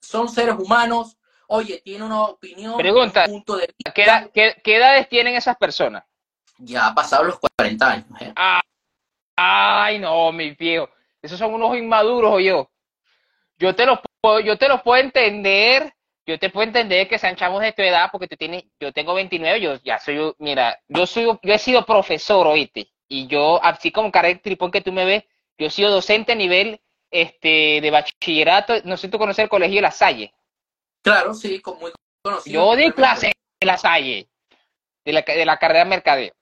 son seres humanos, oye, tiene una opinión, Pregunta, un punto de ¿qué, edades tienen esas personas? Ya ha pasado los 40 años. ¿eh? Ah, ay, no, mi viejo. Esos son unos inmaduros, o yo. Yo te los puedo, yo te los puedo entender, yo te puedo entender que sean chavos de tu edad, porque tú tienes, yo tengo 29, yo ya soy, mira, yo soy, yo he sido profesor, oíste, y yo, así como cara tripón que tú me ves, yo he sido docente a nivel este, de bachillerato, no sé si tú conoces el colegio La Salle. Claro, sí, muy conocido. Yo di clase en La Salle, de la, de la carrera de mercadeo.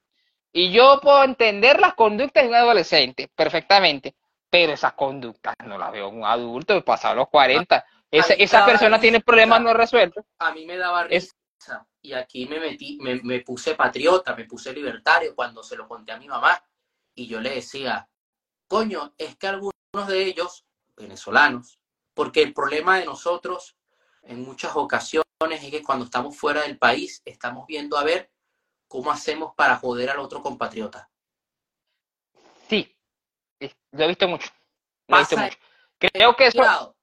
Y yo puedo entender las conductas de un adolescente perfectamente, pero esas conductas no las veo en un adulto pasado los 40. esa, esa persona tiene problemas no resueltos. A mí me daba risa. Y aquí me metí, me, me puse patriota, me puse libertario cuando se lo conté a mi mamá. Y yo le decía, coño, es que algunos de ellos venezolanos, porque el problema de nosotros en muchas ocasiones es que cuando estamos fuera del país estamos viendo a ver cómo hacemos para joder al otro compatriota. Lo he visto mucho. Creo que eso...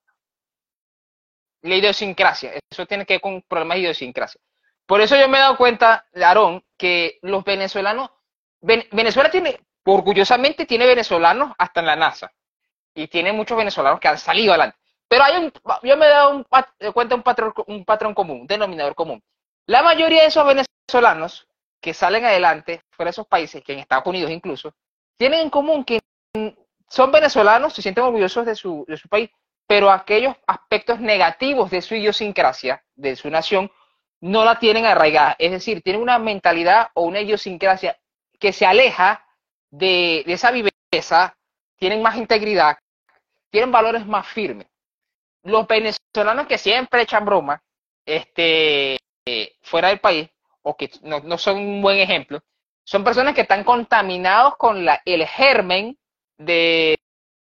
La idiosincrasia, eso tiene que ver con problemas de idiosincrasia. Por eso yo me he dado cuenta, Aarón, que los venezolanos, Venezuela tiene, orgullosamente tiene venezolanos hasta en la NASA y tiene muchos venezolanos que han salido adelante. Pero hay un, yo me he dado un, cuenta un patrón, un patrón común, un denominador común. La mayoría de esos venezolanos que salen adelante fuera de esos países, que en Estados Unidos incluso, tienen en común que son venezolanos, se sienten orgullosos de su, de su país, pero aquellos aspectos negativos de su idiosincrasia, de su nación, no la tienen arraigada. Es decir, tienen una mentalidad o una idiosincrasia que se aleja de, esa viveza, tienen más integridad, tienen valores más firmes. Los venezolanos que siempre echan broma, este, fuera del país o que no, no, son un buen ejemplo, son personas que están contaminados con la, el germen de,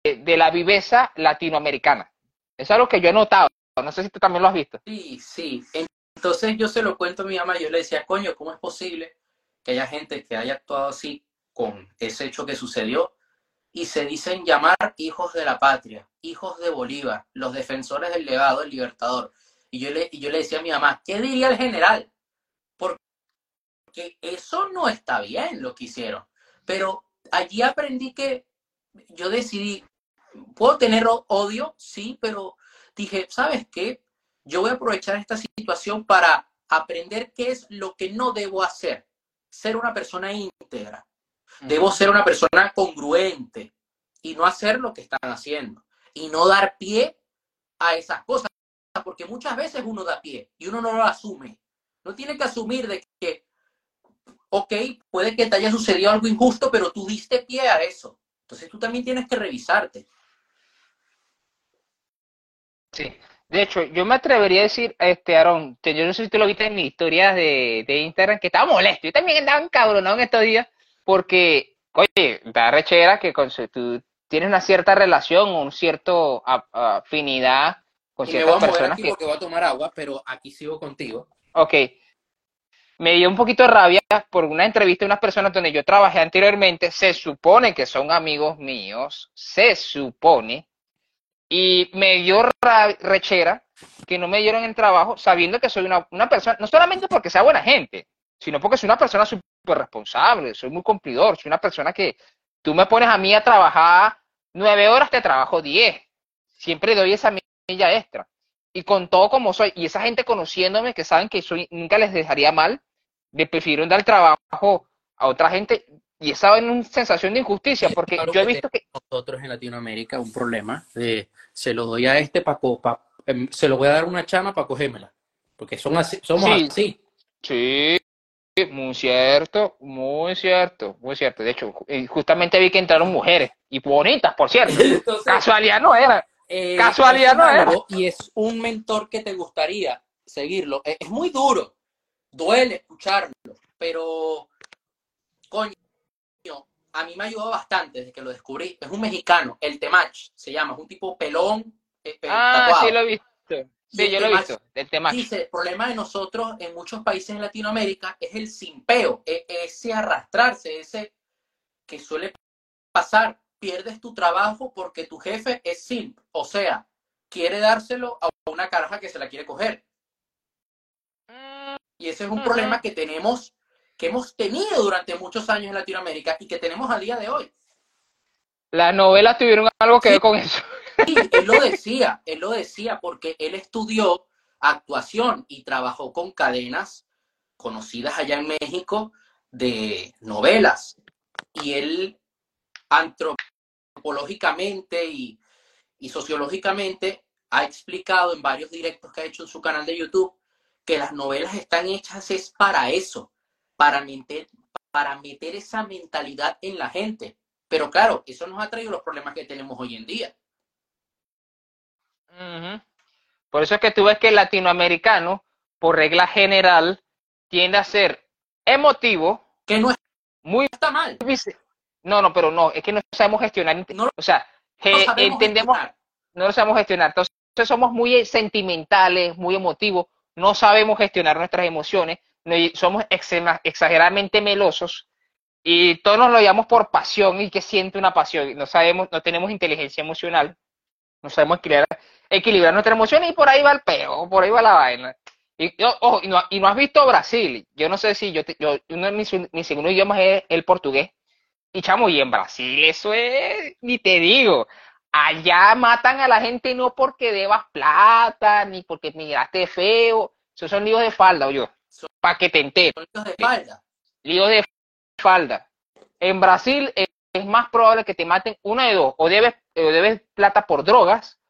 de la viveza latinoamericana. Eso es algo que yo he notado. No sé si tú también lo has visto. Sí, sí. Entonces yo se lo cuento a mi mamá, yo le decía, coño, ¿cómo es posible que haya gente que haya actuado así con ese hecho que sucedió? Y se dicen llamar hijos de la patria, hijos de Bolívar, los defensores del legado del libertador. Y yo le, y yo le decía a mi mamá, ¿qué diría el general? Porque eso no está bien lo que hicieron. Pero allí aprendí que yo decidí, puedo tener odio, sí, pero dije, ¿sabes qué? Yo voy a aprovechar esta situación para aprender qué es lo que no debo hacer. Ser una persona íntegra. Debo ser una persona congruente y no hacer lo que están haciendo. Y no dar pie a esas cosas, porque muchas veces uno da pie y uno no lo asume. No tiene que asumir de que, ok, puede que te haya sucedido algo injusto, pero tú diste pie a eso. Entonces tú también tienes que revisarte. Sí. De hecho, yo me atrevería a decir, este, Aaron, yo no sé si tú lo viste en mis historias de, de Instagram, que estaba molesto. Yo también andaba encabronado en estos días, porque, oye, da rechera que con, tú tienes una cierta relación, un cierto afinidad con y ciertas me voy a personas. Aquí que... porque voy a tomar agua, pero aquí sigo contigo. Ok. Me dio un poquito de rabia por una entrevista de unas personas donde yo trabajé anteriormente. Se supone que son amigos míos. Se supone y me dio rechera que no me dieron el trabajo sabiendo que soy una, persona, no solamente porque sea buena gente, sino porque soy una persona súper responsable, soy muy cumplidor, soy una persona que tú me pones a mí a trabajar nueve horas, te trabajo diez. Siempre doy esa milla extra. Y con todo como soy, y esa gente conociéndome que saben que soy, nunca les dejaría mal, me prefirieron dar trabajo a otra gente y esa es una sensación de injusticia, porque claro yo he visto que... Nosotros en Latinoamérica un problema de se lo doy a este para pa, em, se lo voy a dar a una chama para cogérmela, porque son así, somos Sí. así. Sí, muy cierto, muy cierto, muy cierto. De hecho, eh, justamente vi que entraron mujeres, y bonitas, por cierto. Entonces, Casualidad no era. Eh, casualidad es no algo, Y es un mentor que te gustaría seguirlo. Es, es muy duro, duele escucharlo, pero coño, a mí me ayudó bastante desde que lo descubrí. Es un mexicano, el Temach se llama, es un tipo pelón. eh, Ah, tatuado. sí lo he visto. Sí, el yo lo he visto, del tema. Dice, el problema de nosotros en muchos países en Latinoamérica es el simpeo, e- ese arrastrarse, ese que suele pasar, pierdes tu trabajo porque tu jefe es simp, o sea, quiere dárselo a una caraja que se la quiere coger. Mm, Y ese es un problema que tenemos, que hemos tenido durante muchos años en Latinoamérica y que tenemos a día de hoy. Las novelas tuvieron algo que Sí. ver con eso. Él lo decía, él lo decía porque él estudió actuación y trabajó con cadenas conocidas allá en México de novelas. Y él antropológicamente y, y sociológicamente ha explicado en varios directos que ha hecho en su canal de YouTube que las novelas están hechas es para eso, para meter, para meter esa mentalidad en la gente. Pero claro, eso nos ha traído los problemas que tenemos hoy en día. Por eso es que tú ves que el latinoamericano, por regla general, tiende a ser emotivo, Que no muy está mal. No, no, pero no, es que no sabemos gestionar. No o sea, sabemos entendemos, gestionar. no lo sabemos gestionar. Entonces somos muy sentimentales, muy emotivos, no sabemos gestionar nuestras emociones, somos exageradamente melosos y todos nos lo llamamos por pasión y que siente una pasión. No sabemos, no tenemos inteligencia emocional, no sabemos equilibrar, equilibrar nuestras emociones y por ahí va el peo, por ahí va la vaina. Y, ojo, y, no, y no has visto Brasil. Yo no sé si yo, te- yo uno de mis, mis segundos idiomas es el portugués. Y chamo, y en Brasil eso es, ni te digo. Allá matan a la gente no porque debas plata, ni porque miraste feo. Esos son líos de falda, yo. Para que te enteres. Son hijos de espalda. Líos de falda. En Brasil es más probable que te maten una de dos. O debes, o debes plata por drogas,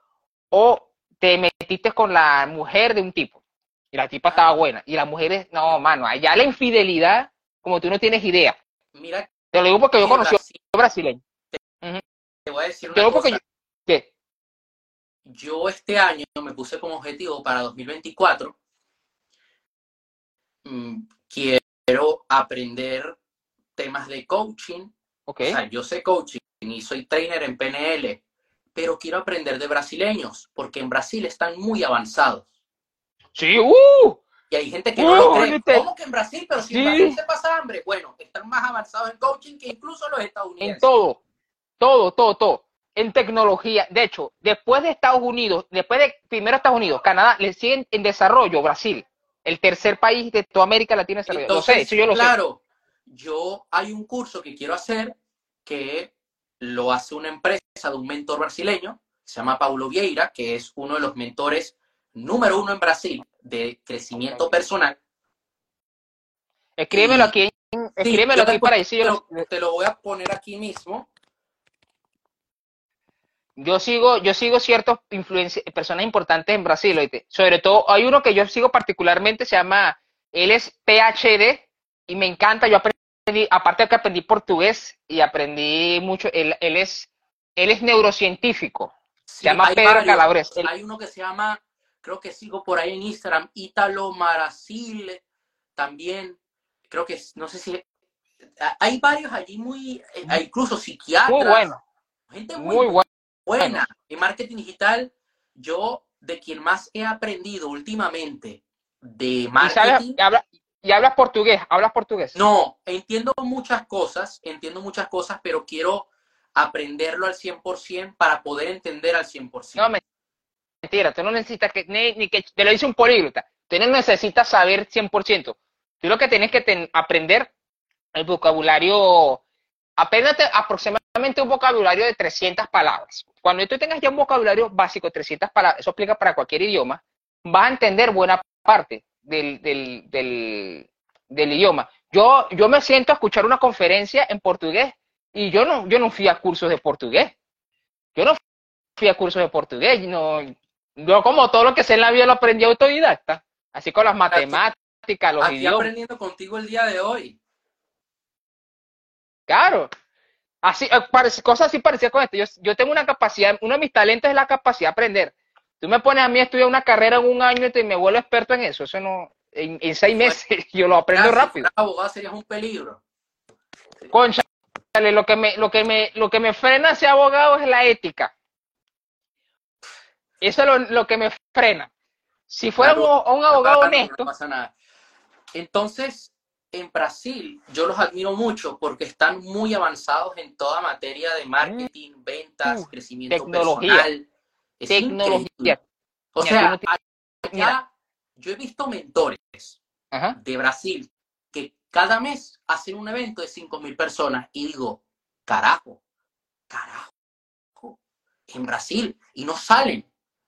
o te metiste con la mujer de un tipo. Y la tipa estaba buena. Y las mujeres, no, mano, allá la infidelidad, como tú no tienes idea. Mira, Te lo digo porque yo conocí Brasil, a brasileño. te voy a decir una cosa. yo, ¿qué? Yo este año me puse como objetivo para 2024 mm, quiero aprender temas de coaching. Okay. O sea, yo sé coaching y soy trainer en PNL, pero quiero aprender de brasileños, porque en Brasil están muy avanzados. Sí, uh, Hay gente que no lo cree. ¿Cómo que en Brasil? Pero si en Sí. Brasil se pasa hambre. Bueno, están más avanzados en coaching que incluso los en estadounidenses. todo, todo, todo, todo. En tecnología. De hecho, después de Estados Unidos, después de primero Estados Unidos, Canadá, le siguen en desarrollo Brasil, el tercer país de toda América Latina en lo sé, Entonces, eso yo lo sé. claro, yo hay un curso que quiero hacer que lo hace una empresa de un mentor brasileño, se llama Paulo Vieira, que es uno de los mentores número uno en Brasil de crecimiento personal. Escríbemelo Y- aquí, Sí, yo aquí para decir. te lo, te lo voy a poner aquí mismo. yo sigo, yo sigo ciertos personas importantes en Brasil, ¿oíste? Sobre todo, hay uno que yo sigo particularmente, se llama, él es PhD y me encanta. Yo aprendí, aparte de que aprendí portugués y aprendí mucho, él, él es, él es neurocientífico. Sí, Se llama Pedro varios. Calabres. Hay uno que se llama, creo que sigo por ahí en Instagram, Ítalo Maracil, también, creo que, es- no sé si, hay varios allí muy, eh, hay incluso psiquiatras, muy bueno, gente muy, muy bueno. buena. En marketing digital, yo de quien más he aprendido últimamente de marketing, y, habla- y hablas portugués, hablas portugués. no, entiendo muchas cosas, entiendo muchas cosas, pero quiero aprenderlo al 100% para poder entender al 100%. No, mentira, tú no necesitas que, ni, que te lo dice un políglota, tú necesitas saber 100%. Tú lo que tienes que ten- aprender el vocabulario, apéndate aproximadamente un vocabulario de 300 palabras. Cuando tú tengas ya un vocabulario básico de 300 palabras, eso aplica para cualquier idioma, vas a entender buena parte del, del, del, del idioma. Yo, yo me siento a escuchar una conferencia en portugués y yo no, yo no fui a cursos de portugués. Yo no fui a cursos de portugués. No, yo como todo lo que sé en la vida lo aprendí autodidacta. Así con las matemáticas, los Aquí idiomas. aprendiendo contigo el día de hoy. Claro. Así, eh, cosas así parecidas con esto. Yo, yo tengo una capacidad, uno de mis talentos es la capacidad de aprender. Tú me pones a mí a estudiar una carrera en un año y me vuelvo experto en eso. Eso no, en, en seis meses yo lo aprendo Gracias, rápido. abogado serías un peligro. Concha, lo que me, lo que me, lo que me frena a ser abogado es la ética. Eso es lo, lo que me frena. Si fuera Claro, un, un abogado No honesto, pasa nada. Entonces, en Brasil, yo los admiro mucho porque están muy avanzados en toda materia de marketing, ventas, Uh, crecimiento tecnología. personal. Es tecnología. increíble. O Mira, sea, no allá yo he visto mentores Ajá. de Brasil que cada mes hacen un evento de 5.000 personas y digo, carajo, carajo, en Brasil y no salen.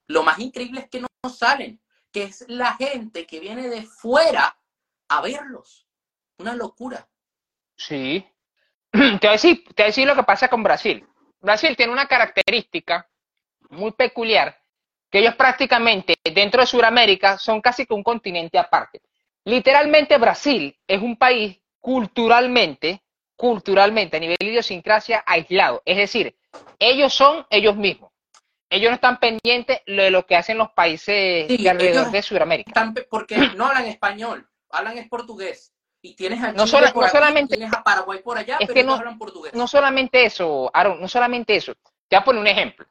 Lo más increíble es que no, salen, que es la gente que viene de fuera a verlos. Una locura. Sí. Te voy, a decir, te voy a decir lo que pasa con Brasil. Brasil tiene una característica muy peculiar, que ellos prácticamente dentro de Sudamérica son casi que un continente aparte. Literalmente Brasil es un país culturalmente, culturalmente, a nivel de idiosincrasia aislado. Es decir, ellos son ellos mismos. Ellos no están pendientes de lo que hacen los países Sí, de alrededor de Sudamérica. Están porque no hablan español, hablan es portugués. Y tienes a No sola- por no aquí, solamente- tienes a Paraguay por allá, es pero que no- hablan portugués. no solamente eso, Aaron, no solamente eso. Te voy a poner un ejemplo.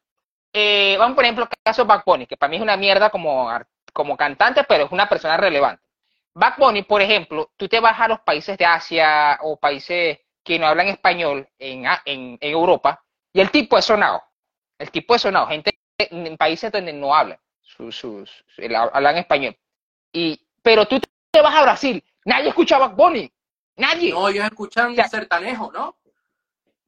Eh, vamos, por ejemplo, el caso de Back Bunny, que para mí es una mierda como, como cantante, pero es una persona relevante. Back Bunny, por ejemplo, tú te vas a los países de Asia o países que no hablan español en, en, en Europa, y el tipo es sonado. El tipo es sonado. Gente en países donde no hablan, su, su- su- hablan español. Y, pero tú te vas a Brasil, nadie escucha a Bunny. Nadie. No, ellos escuchan Ya. sertanejo, ¿no?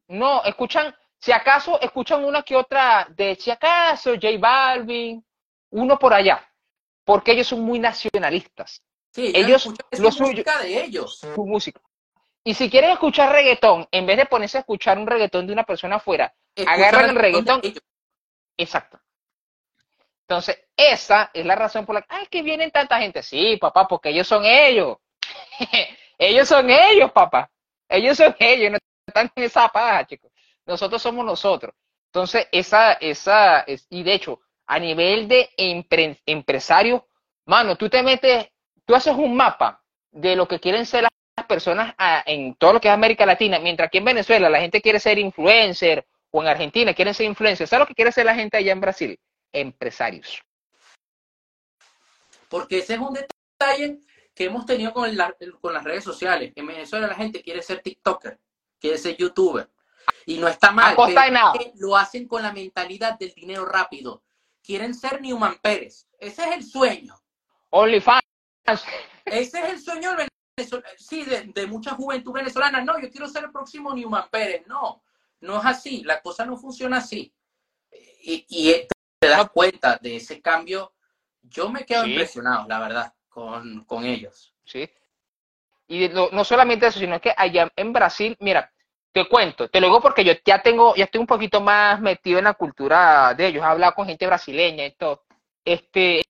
No, escuchan, si acaso escuchan una que otra de si acaso J Balvin, uno por allá, porque ellos son muy nacionalistas, Sí, Ellos, es lo su suyo- música de ellos. su música. Y si quieren escuchar reggaetón, en vez de ponerse a escuchar un reggaetón de una persona afuera, Agarran el reggaetón. exacto. Entonces, esa es la razón por la que, ay, que vienen tanta gente. Sí, papá, porque ellos son ellos. ellos son ellos, papá. Ellos son ellos, no están en esa paja, chicos. Nosotros somos nosotros. Entonces, esa, esa, es, y de hecho, a nivel de empre- empresario, mano, tú te metes, tú haces un mapa de lo que quieren ser las personas a- en todo lo que es América Latina, mientras aquí en Venezuela la gente quiere ser influencer o en Argentina quieren ser influencers, ¿sabes lo que quiere ser la gente allá en Brasil? Empresarios. Porque ese es un detalle que hemos tenido con, la- con las redes sociales. En Venezuela la gente quiere ser TikToker, quiere ser YouTuber. Y no está mal, que lo hacen con la mentalidad del dinero rápido. Quieren ser Newman Pérez. Ese es el sueño. OnlyFans. Ese es el sueño del sí, de, de mucha juventud venezolana. No, yo quiero ser el próximo Newman Pérez. No, no es así. La cosa no funciona así. Y, y te das cuenta de ese cambio. Yo me quedo Sí. impresionado, la verdad, con, con ellos. ¿sí? Y no, no solamente eso, sino que allá en Brasil, mira, te cuento, te lo digo porque yo ya tengo, ya estoy un poquito más metido en la cultura de ellos, he hablado con gente brasileña y todo, este,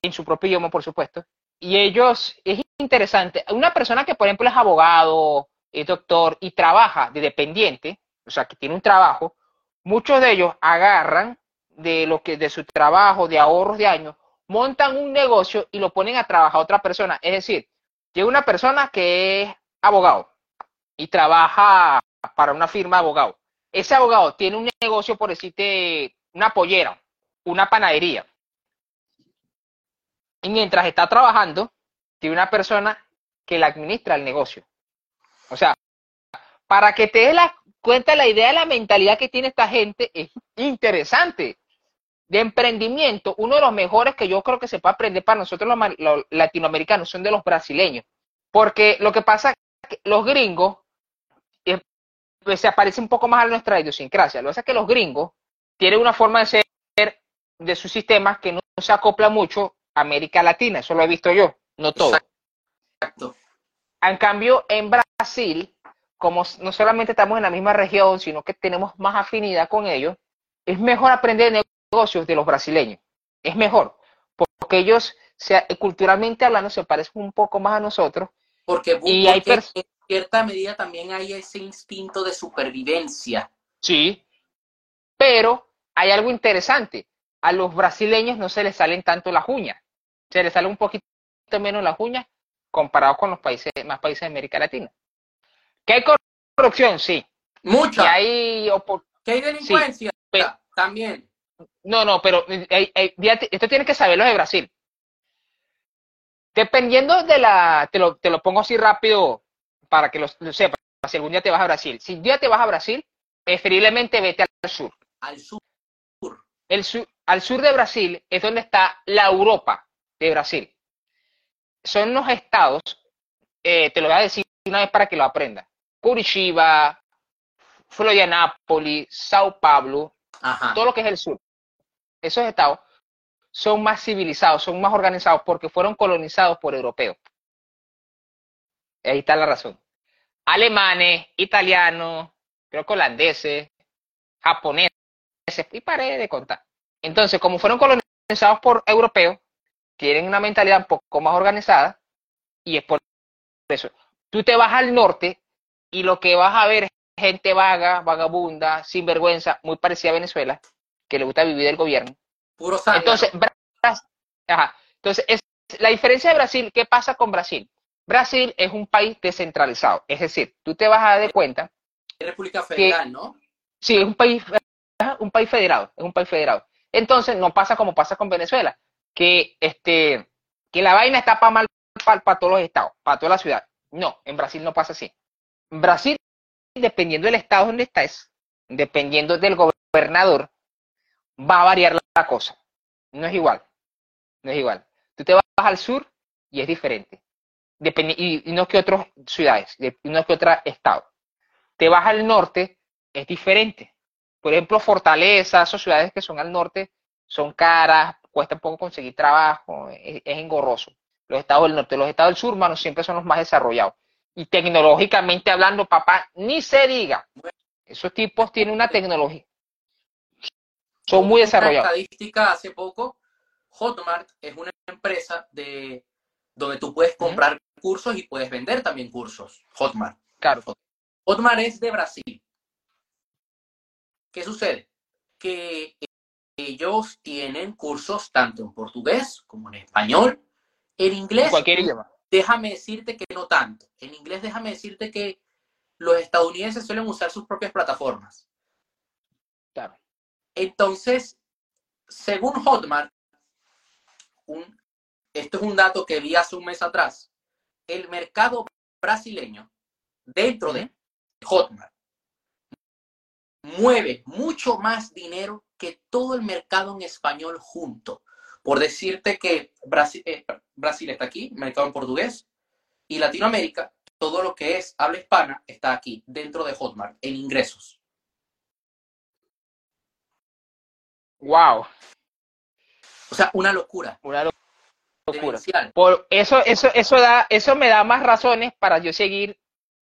en su propio idioma, por supuesto, y ellos, es interesante, una persona que, por ejemplo, es abogado, es doctor y trabaja de dependiente, o sea, que tiene un trabajo, muchos de ellos agarran de lo que, de su trabajo, de ahorros de años, montan un negocio y lo ponen a trabajar a otra persona. Es decir, llega una persona que es abogado y trabaja para una firma de abogados. Ese abogado tiene un negocio, por decirte, una pollera, una panadería. Y mientras está trabajando, tiene una persona que le administra el negocio. O sea, para que te des la cuenta la idea de la mentalidad que tiene esta gente, es interesante de emprendimiento, uno de los mejores que yo creo que se puede aprender para nosotros los, latinoamericanos son de los brasileños. Porque lo que pasa es que los gringos eh, pues, se aparece un poco más a nuestra idiosincrasia. Lo que pasa es que los gringos tienen una forma de ser de sus sistemas que no se acopla mucho América Latina. Eso lo he visto yo, no todo. Exacto. En cambio, en Brasil, como no solamente estamos en la misma región, sino que tenemos más afinidad con ellos, es mejor aprender negocios de los brasileños. Es mejor, porque ellos, se- culturalmente hablando, se parecen un poco más a nosotros. Porque, Y hay porque en cierta medida también hay ese instinto de supervivencia. Sí, pero hay algo interesante. A los brasileños no se les salen tanto las uñas. Se les sale un poquito menos las uñas comparado con los países, más países de América Latina. ¿Que hay corrupción? Sí. Mucha. Hay Que hay delincuencia también. No, no, pero eh, eh, eh, esto tiene que saberlo de Brasil. Dependiendo de la, te lo, te lo pongo así rápido para que lo, lo sepas, si algún día te vas a Brasil. Si un día te vas a Brasil, preferiblemente vete al sur. Al sur. El sur. Al sur de Brasil es donde está la Europa de Brasil. Son los estados, eh, te lo voy a decir una vez para que lo aprendas. Curitiba, Florianápolis, Sao Paulo, Ajá. todo lo que es el sur. Esos estados son más civilizados, son más organizados porque fueron colonizados por europeos. Ahí está la razón. Alemanes, italianos, creo que holandeses, japoneses, y paré de contar. Entonces, como fueron colonizados por europeos, tienen una mentalidad un poco más organizada y es por eso. Tú te vas al norte y lo que vas a ver es gente vaga, vagabunda, sinvergüenza, muy parecida a Venezuela, que le gusta vivir del gobierno. Puro sangre. Entonces, ajá. Entonces es, la diferencia de Brasil, ¿qué pasa con Brasil? Brasil es un país descentralizado, es decir, tú te vas a dar cuenta, República Federal, ¿no? sí, es un país, un país federado, es un país federado. Entonces no pasa como pasa con Venezuela, que este, que la vaina está para mal para todos los estados, para toda la ciudad. No, en Brasil no pasa así. En Brasil, dependiendo del estado donde estés, dependiendo del gobernador, va a variar la cosa. No es igual. No es igual. Tú te vas al sur y es diferente. Dependi- y, y no que otras ciudades, de- y no que otros estados. Te vas al norte, es diferente. Por ejemplo, Fortaleza, esas ciudades que son al norte, son caras, cuesta un poco conseguir trabajo, es, es engorroso. Los estados del norte, los estados del sur, mano, siempre son los más desarrollados. Y tecnológicamente hablando, papá, ni se diga. Esos tipos tienen una tecnología. Son muy Una desarrollados. estadística hace poco, Hotmart es una empresa de donde tú puedes comprar cursos y puedes vender también cursos. Hotmart. Claro. Hotmart es de Brasil. ¿Qué sucede? Que ellos tienen cursos tanto en portugués como en español, en inglés En cualquier idioma. déjame decirte que no tanto. En inglés, déjame decirte que los estadounidenses suelen usar sus propias plataformas. Claro. Entonces, según Hotmart, un, esto es un dato que vi hace un mes atrás, el mercado brasileño dentro de Hotmart mueve mucho más dinero que todo el mercado en español junto. Por decirte que Brasil, eh, Brasil está aquí, mercado en portugués, y Latinoamérica, todo lo que es habla hispana, está aquí, dentro de Hotmart, en ingresos. Wow. O sea, una locura. Una locura. Demencial. Por eso, eso, eso da, eso me da más razones para yo seguir.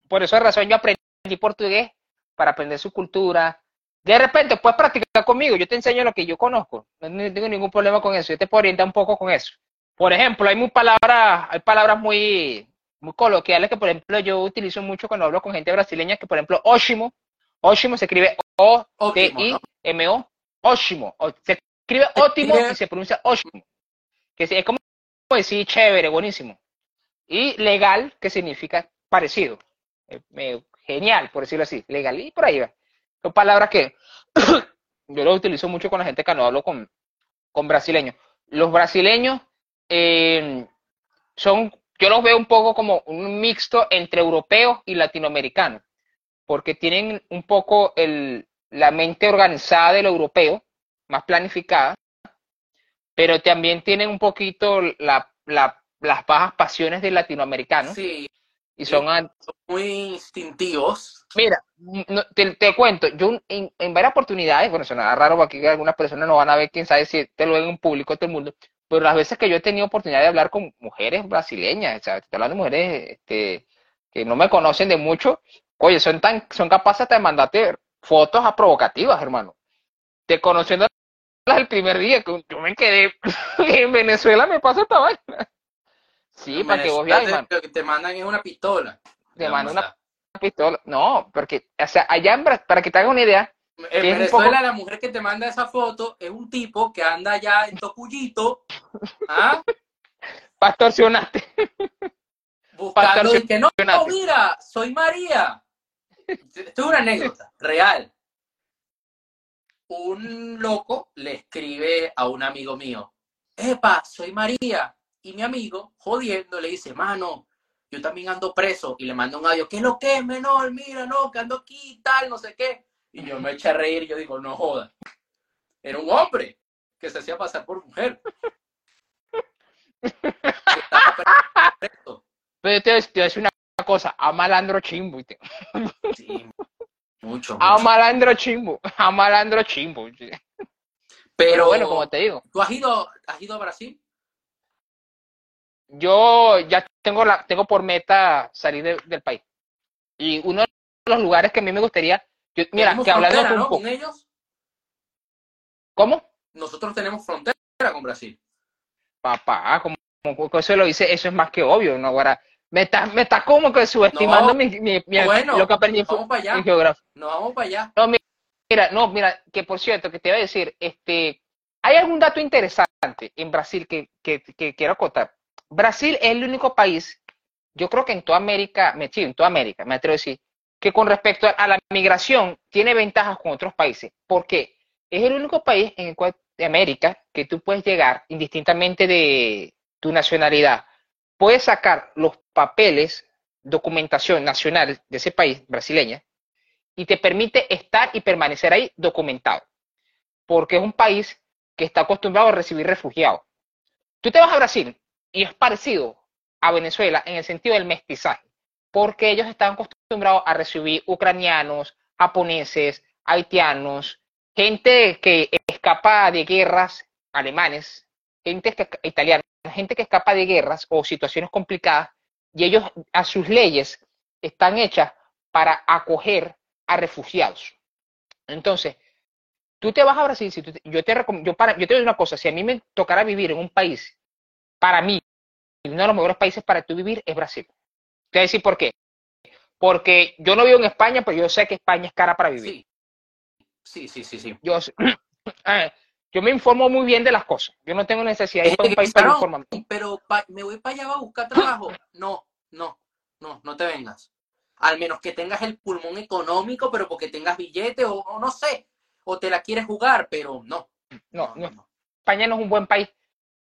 Por esa razón yo aprendí portugués para aprender su cultura. De repente puedes practicar conmigo, yo te enseño lo que yo conozco. No tengo ningún problema con eso. Yo te puedo orientar un poco con eso. Por ejemplo, hay muy palabras, hay palabras muy, muy coloquiales que, por ejemplo, yo utilizo mucho cuando hablo con gente brasileña, que por ejemplo, óshimo, óshimo se escribe O-T-I-M-O, óshimo. Se escribe ótimo y se pronuncia óshimo. Que es como decir chévere, buenísimo. Y legal, que significa parecido. Eh, genial, por decirlo así. Legal, y por ahí va. Son palabras que yo lo utilizo mucho con la gente que no hablo con, con brasileños. Los brasileños eh, son, yo los veo un poco como un mixto entre europeos y latinoamericanos, porque tienen un poco el, la mente organizada del europeo, más planificada, pero también tienen un poquito la, la, las bajas pasiones del latinoamericano. Sí. Y son, son muy instintivos. Mira, no, te, te, cuento, yo en, en, varias oportunidades, bueno, suena raro porque algunas personas no van a ver, quién sabe si te lo ven en público todo el mundo, pero las veces que yo he tenido oportunidad de hablar con mujeres brasileñas, o sea, estoy hablando de mujeres este, que no me conocen de mucho, oye, son tan, son capaces hasta de mandarte fotos a provocativas, hermano. Te conociendo el primer día, que yo me quedé en Venezuela, me pasa esta vaina. Sí, para que vos veáis, man. lo que te mandan es una pistola. Te mandan una pistola. No, porque, o sea, allá en Bra- para que te hagas una idea, En un Venezuela poco- la mujer que te manda esa foto es un tipo que anda allá en Tocuyito, ¿ah? para extorsionarte. buscando y que no, no, mira, soy María. Esto es una anécdota real. Un loco le escribe a un amigo mío, Epa, soy María. Y mi amigo, jodiendo, le dice, mano, yo también ando preso. Y le manda un audio, ¿qué es lo que es, menor? Mira, no, que ando aquí y tal, no sé qué. Y yo me eché a reír y yo digo, no joda. Era un hombre que se hacía pasar por mujer. Pero te, te voy a decir una cosa, a malandro chimbo. Sí, mucho. A mucho. malandro chimbo, a malandro chimbo. Pero Pero bueno, como te digo, ¿tú has ido, has ido a Brasil? Yo ya tengo la, tengo por meta salir de- del país. Y uno de los lugares que a mí me gustaría, yo- mira, que hablando frontera, un ¿no? poco, Con ellos, ¿cómo? nosotros tenemos frontera con Brasil. Papá, como, como eso lo dice, eso es más que obvio, ¿no? Ahora, me estás me está como que subestimando No, mi, mi- mi- bueno, lo que aprendí en, Vamos para en allá. geografía. Nos vamos para allá. Mira, no, mira, que por cierto, que te iba a decir, este, hay algún dato interesante en Brasil que, que, que quiero acotar. Brasil es el único país, yo creo que en toda América, sí, en toda América, me atrevo a decir, que con respecto a la migración tiene ventajas con otros países. ¿Por qué? Es el único país en el cual, de América que tú puedes llegar indistintamente de tu nacionalidad. Puedes sacar los papeles, documentación nacional de ese país, brasileña, y te permite estar y permanecer ahí documentado. Porque es un país que está acostumbrado a recibir refugiados. Tú te vas a Brasil y es parecido a Venezuela en el sentido del mestizaje, porque ellos están acostumbrados a recibir ucranianos, japoneses, haitianos, gente que escapa de guerras alemanes, gente que, italiana, gente que escapa de guerras o situaciones complicadas, y ellos a sus leyes están hechas para acoger a refugiados. Entonces, tú te vas a Brasil, si tú yo, te yo, para, yo te digo una cosa, si a mí me tocara vivir en un país, para mí, uno de los mejores países para tú vivir es Brasil. Te voy a decir por qué. Porque yo no vivo en España, pero yo sé que España es cara para vivir. Sí. Sí, sí, sí, sí. Yo, yo me informo muy bien de las cosas. Yo no tengo necesidad de ir para un país para informarme. Pero pa, me voy para allá a buscar trabajo. No, no, no, no te vengas. Al menos que tengas el pulmón económico, pero porque tengas billete o, o no sé, o te la quieres jugar, pero no. No, no, no. España no es un buen país.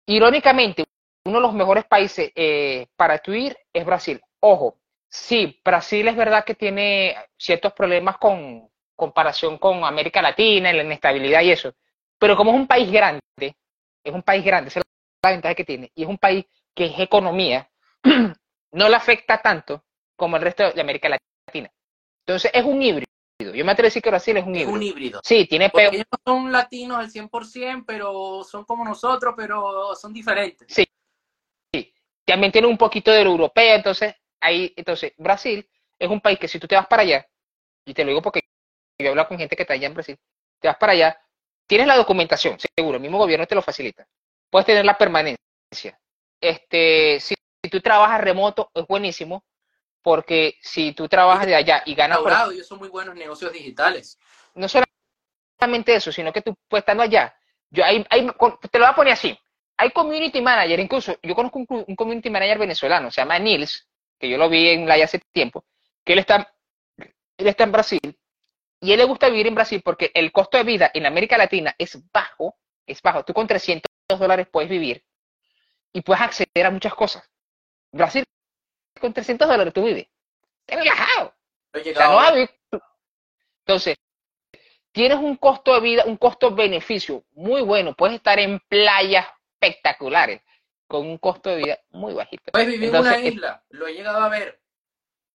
Irónicamente, uno de los mejores países eh, para estudiar es Brasil. Ojo, sí, Brasil es verdad que tiene ciertos problemas con comparación con América Latina, la inestabilidad y eso. Pero como es un país grande, es un país grande, esa es la ventaja que tiene, y es un país que es economía, no le afecta tanto como el resto de América Latina. Entonces es un híbrido. Yo me atrevo a decir que Brasil es un Es híbrido. un híbrido. Sí, tiene peor. ellos no son latinos al 100%, pero son como nosotros, pero son diferentes. También tiene un poquito de lo europeo, entonces ahí, entonces Brasil es un país que si tú te vas para allá, y te lo digo porque yo he hablado con gente que está allá en Brasil, te vas para allá, tienes la documentación, seguro, el mismo gobierno te lo facilita. Puedes tener la permanencia. Este, si, si tú trabajas remoto, es buenísimo, porque si tú trabajas de allá y ganas, por ellos son muy buenos en negocios digitales. no solamente eso, sino que tú pues, estando allá, yo hay- con- te lo voy a poner así, hay community manager, incluso yo conozco un, un community manager venezolano, se llama Nils, que yo lo vi en la hace tiempo, que él está, él está en Brasil, y él le gusta vivir en Brasil porque el costo de vida en América Latina es bajo, es bajo, tú con 300 dólares puedes vivir y puedes acceder a muchas cosas. Brasil, con 300 dólares tú vives, es relajado. O sea, no Entonces, tienes un costo de vida, un costo-beneficio muy bueno. Puedes estar en playas espectaculares con un costo de vida muy bajito. Puedes vivir en una isla, lo he llegado a ver.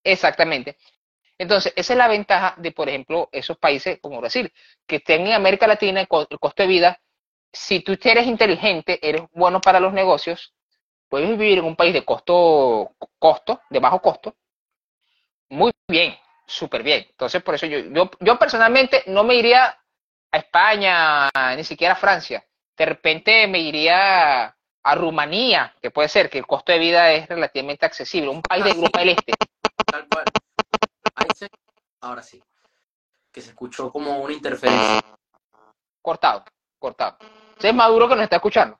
Exactamente. Entonces, esa es la ventaja de, por ejemplo, esos países como Brasil, que estén en América Latina, el costo de vida, si tú eres inteligente, eres bueno para los negocios, puedes vivir en un país de costo, costo, de bajo costo, muy bien, súper bien. Entonces, por eso yo, yo, yo personalmente no me iría a España, ni siquiera a Francia. De repente me iría a Rumanía, que puede ser que el costo de vida es relativamente accesible, un país de Ah. Europa del Este. Tal cual. Ahí se- Ahora sí. Que se escuchó como una interferencia. cortado, cortado. Ese es Maduro que nos está escuchando.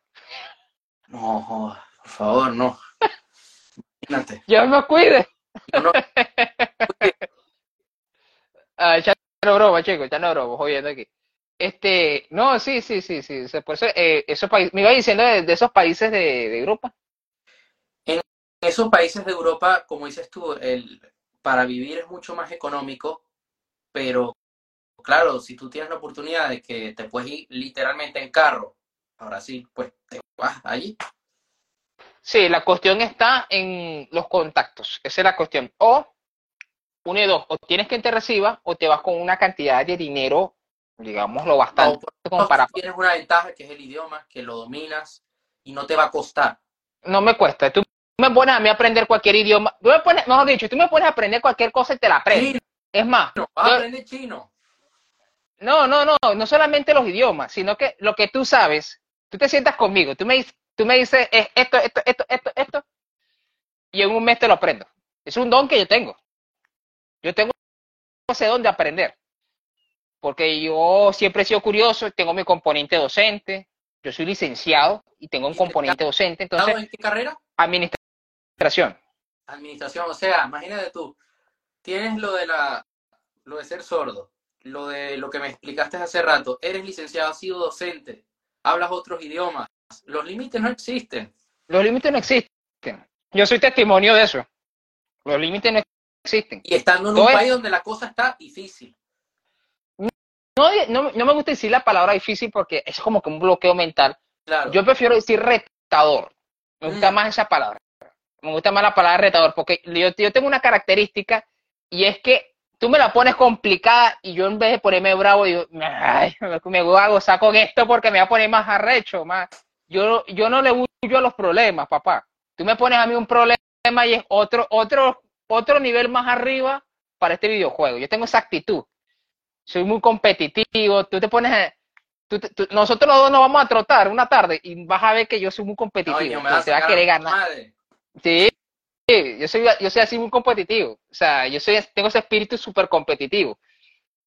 No, por favor, no. Imagínate. Yo me cuide. Yo no- Ah, ya no broma, chicos, ya no broma, jodiendo aquí. Este, no, sí, sí, sí, sí. por eso, eh, esos países, me iba diciendo de, de esos países de, de Europa. En esos países de Europa, como dices tú, el, para vivir es mucho más económico, pero claro, si tú tienes la oportunidad de que te puedes ir literalmente en carro, ahora sí, pues te vas allí. Sí, la cuestión está en los contactos. Esa es la cuestión. O, uno y dos, o tienes quien te reciba, o te vas con una cantidad de dinero, digámoslo, bastante como para tienes una ventaja que es el idioma, que lo dominas y no te va a costar. no me cuesta. Tú me pones a mí a aprender cualquier idioma. Tú me pones, mejor dicho, tú me pones a aprender cualquier cosa y te la aprendes. Chino, Es más, vas a aprender chino. no, no, no, no solamente los idiomas, sino que lo que tú sabes, tú te sientas conmigo, tú me, dices- tú me dices "Eh, esto, esto, esto, esto, esto, y en un mes te lo aprendo. Es un don que yo tengo. Yo tengo ese don de aprender. Porque yo siempre he sido curioso, tengo mi componente docente, yo soy licenciado y tengo un componente docente, entonces, ¿En qué carrera? administración. Administración, o sea, imagínate tú, tienes lo de la, lo de ser sordo, lo de lo que me explicaste hace rato, eres licenciado, has sido docente, hablas otros idiomas, los límites no existen. Los límites no existen. Yo soy testimonio de eso. Los límites no existen. Y estando en un es- país donde la cosa está difícil. No, no, no me gusta decir la palabra difícil porque es como que un bloqueo mental. Claro. Yo prefiero decir retador. Me gusta Mm. más esa palabra. Me gusta más la palabra retador porque yo, yo tengo una característica y es que tú me la pones complicada y yo en vez de ponerme bravo digo, ay, me, me voy a gozar con esto porque me va a poner más arrecho, más. Yo, yo no le huyo a los problemas, papá. Tú me pones a mí un problema y es otro, otro, otro nivel más arriba para este videojuego. Yo tengo esa actitud. Soy muy competitivo. Tú te pones a- tú tú- nosotros los dos nos vamos a trotar una tarde y vas a ver que yo soy muy competitivo. No, y no me que vas te va a querer ganar. madre. Sí, sí, yo soy, yo soy así muy competitivo. O sea, yo soy, tengo ese espíritu súper competitivo.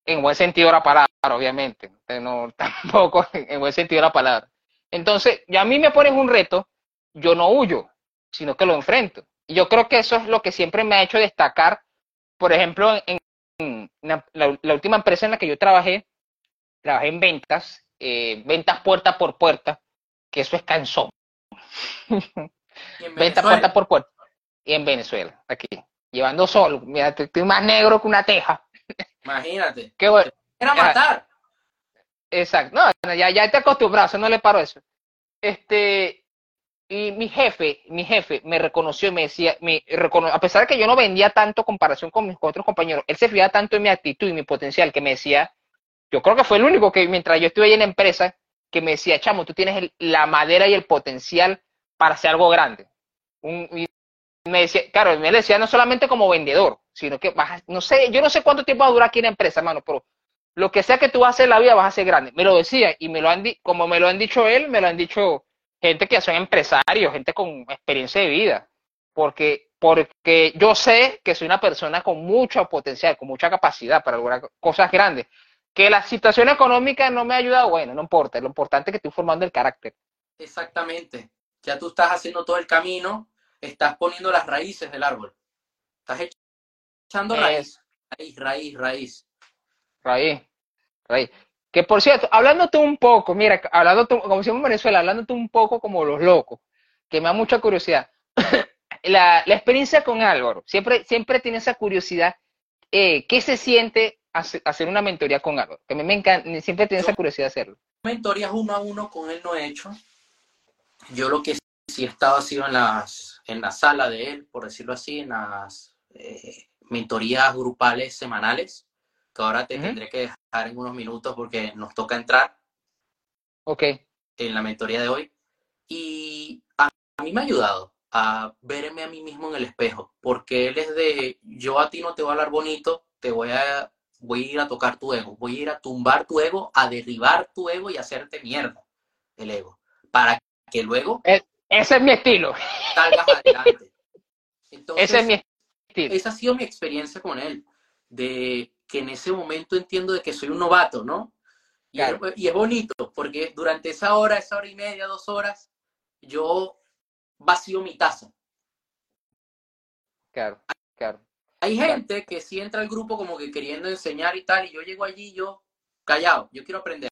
en buen sentido de la palabra, obviamente. No, tampoco en buen sentido de la palabra. Entonces, ya a mí me ponen un reto, yo no huyo, sino que lo enfrento. Y yo creo que eso es lo que siempre me ha hecho destacar. Por ejemplo, en, la, última empresa en la que yo trabajé, trabajé en ventas, eh, ventas puerta por puerta, que eso es cansón. ventas puerta por puerta. Y en Venezuela, aquí, llevando solo. Mira, estoy más negro que una teja. Imagínate. Qué bueno. Era matar. Exacto. No, ya, ya te acostumbrado, no le paro eso. Este, y mi jefe, mi jefe me reconoció y me decía, me a pesar de que yo no vendía tanto comparación con mis otros compañeros, él se fijaba tanto en mi actitud y mi potencial que me decía, yo creo que fue el único que mientras yo estuve ahí en la empresa, que me decía, chamo, tú tienes la madera y el potencial para hacer algo grande. y me decía, claro, me decía no solamente como vendedor, sino que vas, no sé, yo no sé cuánto tiempo va a durar aquí en la empresa, hermano, pero lo que sea que tú vas a hacer en la vida vas a ser grande. Me lo decía y me lo han como me lo han dicho él, me lo han dicho gente que son empresarios, gente con experiencia de vida, porque, porque yo sé que soy una persona con mucho potencial, con mucha capacidad para lograr cosas grandes. Que la situación económica no me ha ayudado, bueno, no importa, lo importante es que estoy formando el carácter. Exactamente. Ya tú estás haciendo todo el camino, estás poniendo las raíces del árbol. Estás echando raíz, raíz, raíz, raíz. Raíz, raíz. Que por cierto, hablándote un poco, mira, hablando como decimos en Venezuela, hablándote un poco como los locos, que me da mucha curiosidad. la, experiencia con Álvaro, siempre, siempre tiene esa curiosidad. Eh, ¿Qué se siente hacer una mentoría con Álvaro? Que a mí me encanta, siempre tiene esa curiosidad hacerlo. Mentorías uno a uno con él no he hecho. Yo lo que sí he estado ha sido en, las, en la sala de él, por decirlo así, en las eh, mentorías grupales semanales que ahora te tendré que dejar en unos minutos porque nos toca entrar. Ok. En la mentoría de hoy. Y a, mí me ha ayudado a verme a mí mismo en el espejo, porque él es de, yo a ti no te voy a hablar bonito, te voy a, voy a ir a tocar tu ego, voy a ir a tumbar tu ego, a derribar tu ego y hacerte mierda el ego, para que luego... E, ese es mi estilo. Salgas adelante. ese es mi estilo. Esa ha sido mi experiencia con él, de que en ese momento entiendo de que soy un novato, ¿no? Y, es, bonito, porque durante esa hora, esa hora y media, dos horas, yo vacío mi taza. Claro, claro. Hay gente que sí entra al grupo como que queriendo enseñar y tal, y yo llego allí yo callado, yo quiero aprender.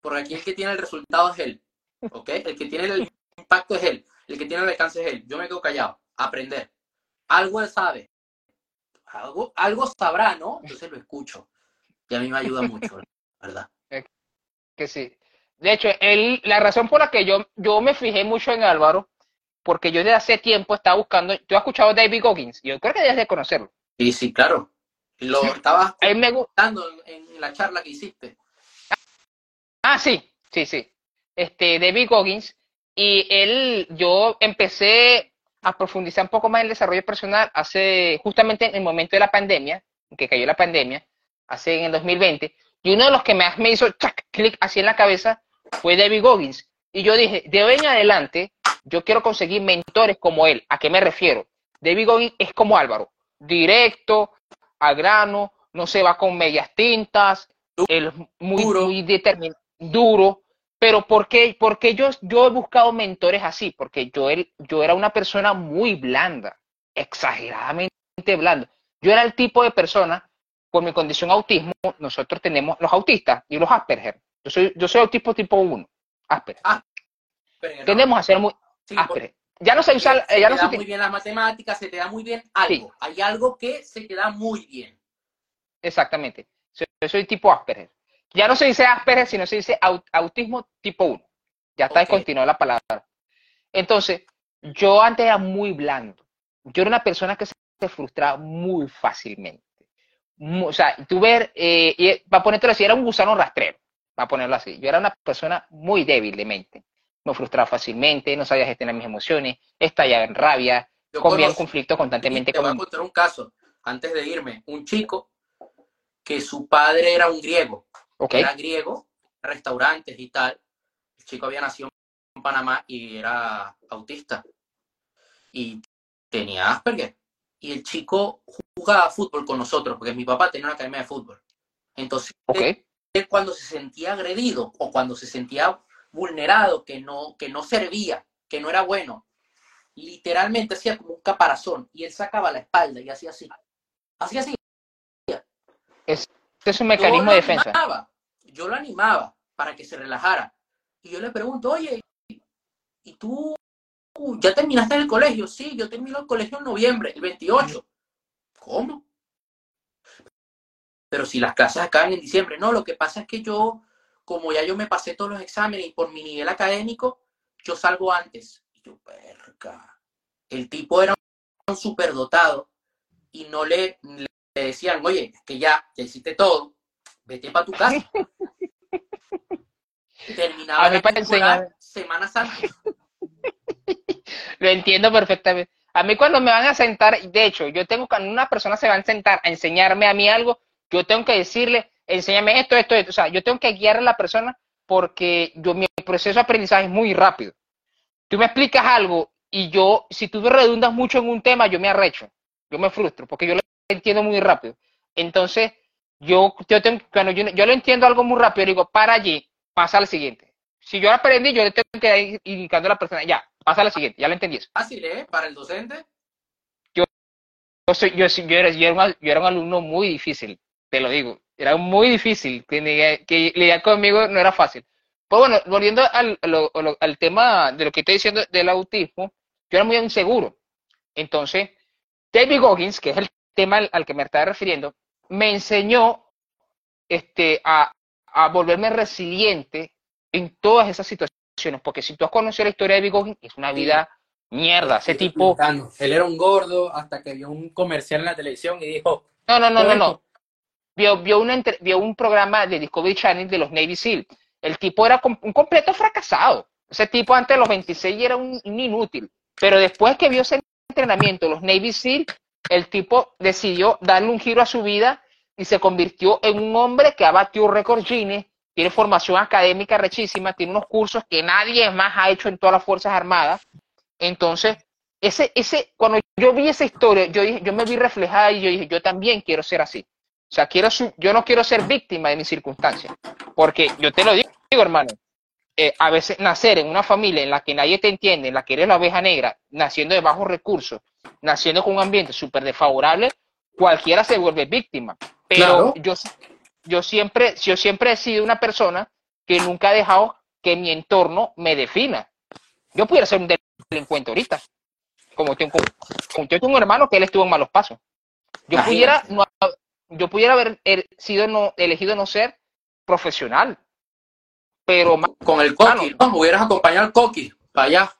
Por aquí el que tiene el resultado es él, ¿ok? El que tiene el impacto es él, el que tiene el alcance es él. Yo me quedo callado, aprender. Algo él sabe, algo, algo sabrá, ¿no? Entonces lo escucho. Y a mí me ayuda mucho, ¿verdad? Que sí. De hecho, él, la razón por la que yo, yo me fijé mucho en Álvaro, porque yo desde hace tiempo estaba buscando, tú has escuchado a David Goggins, yo creo que debes de conocerlo. Sí, sí, claro. Lo estabas me gustando en, la charla que hiciste. Ah, sí, sí, sí. Este, David Goggins, y él, yo empecé a profundizar un poco más en el desarrollo personal hace justamente en el momento de la pandemia, que cayó la pandemia, hace en el 2020, y uno de los que más me hizo clic así en la cabeza fue David Goggins. Y yo dije, de hoy en adelante, yo quiero conseguir mentores como él. ¿A qué me refiero? David Goggins es como Álvaro, directo, a grano, no se va con medias tintas, él muy, muy determinado, duro, pero ¿por qué, porque yo, yo he buscado mentores así? Porque yo, yo era una persona muy blanda, exageradamente blanda. Yo era el tipo de persona, por mi condición autismo, nosotros tenemos los autistas y los Asperger. Yo soy, yo soy autismo tipo 1, Asperger. Ah, Tenemos a ser muy Asperger. Ya no se usa... Se ya no da muy bien las matemáticas, se te da muy bien algo. Hay algo que se te da muy bien. Exactamente. Yo soy tipo Asperger. Ya no se dice Asperger, sino se dice autismo tipo 1. Ya está okay. la palabra. Entonces, yo antes era muy blando. Yo era una persona que se frustraba muy fácilmente. o sea, tú ver, eh, y, para ponértelo así, era un gusano rastrero, para ponerlo así. Yo era una persona muy débil de mente. Me frustraba fácilmente, no sabía gestionar mis emociones, estallaba en rabia, comía en conflicto constantemente. Te voy a contar un caso, antes de irme. Un chico que su padre era un griego era griego, restaurantes y tal. El chico había nacido en Panamá y era autista. Y tenía Asperger. Y el chico jugaba fútbol con nosotros, porque mi papá tenía una academia de fútbol. Entonces, Ok. él cuando se sentía agredido o cuando se sentía vulnerado, que no, que no servía, que no era bueno, literalmente hacía como un caparazón y él sacaba la espalda y hacía así. Hacía así. Este es un mecanismo yo de defensa. Yo lo animaba para que se relajara. Y yo le pregunto, oye, ¿y tú ya terminaste el colegio? Sí, yo termino el colegio en noviembre, el 28. ¿Cómo? Pero si las clases acaban en diciembre. No, lo que pasa es que yo, como ya yo me pasé todos los exámenes y por mi nivel académico, yo salgo antes. Y yo, perca. El tipo era un superdotado y no le, le decían, oye, es que ya, ya hiciste todo, vete para tu casa. Terminaba la semanas antes. Lo entiendo perfectamente. A mí cuando me van a sentar, de hecho, yo tengo cuando una persona se va a sentar a enseñarme a mí algo, yo tengo que decirle, enséñame esto, esto, esto. O sea, yo tengo que guiar a la persona porque yo mi proceso de aprendizaje es muy rápido. Tú me explicas algo y yo, si tú redundas mucho en un tema, yo me arrecho, yo me frustro porque yo lo entiendo muy rápido. Entonces, yo, yo tengo, cuando yo, yo lo entiendo algo muy rápido, digo, para allí, pasa al siguiente. Si yo aprendí, yo le tengo que ir indicando a la persona, ya, pasa al siguiente, ya lo entendí eso. Fácil, ¿eh? Para el docente. Yo, yo, soy- yo, era, yo, era un, yo era un alumno muy difícil, te lo digo. Era muy difícil. Que, que lidiar conmigo no era fácil. Pues bueno, volviendo al, lo- al tema de lo que estoy diciendo del autismo, yo era muy inseguro. Entonces, David Goggins, que es el tema al, al que me estaba refiriendo, me enseñó este, a, a volverme resiliente en todas esas situaciones. Porque si tú has conocido la historia de David Goggins, es una vida mierda. Ese tipo. Él era un gordo hasta que vio un comercial en la televisión y dijo, No, no, no, no, "Todo no. esto". vio, vio, una entre- vio un programa de Discovery Channel de los Navy SEAL. El tipo era un completo fracasado. Ese tipo antes de los 26 era un, un inútil. Pero después que vio ese entrenamiento, los Navy SEAL, el tipo decidió darle un giro a su vida y se convirtió en un hombre que ha batido récord Guinness, tiene formación académica rechísima, tiene unos cursos que nadie más ha hecho en todas las Fuerzas Armadas. Entonces, ese, ese, cuando yo vi esa historia, yo, dije- yo me vi reflejada y yo dije, yo también quiero ser así. O sea, quiero yo no quiero ser víctima de mis circunstancias. Porque yo te lo digo, hermano, eh, a veces nacer en una familia en la que nadie te entiende, en la que eres la oveja negra, naciendo de bajos recursos, naciendo con un ambiente súper desfavorable, cualquiera se vuelve víctima. Pero Claro. yo, yo, siempre, yo siempre he sido una persona que nunca ha dejado que mi entorno me defina. Yo pudiera ser un delincuente ahorita, como tengo, como yo tengo un hermano que él estuvo en malos pasos. Yo Imagínate. pudiera, no, yo pudiera haber eh, sido no, elegido no ser profesional, pero más Con el coqui, ¿no? Hubieras acompañado al coqui para allá.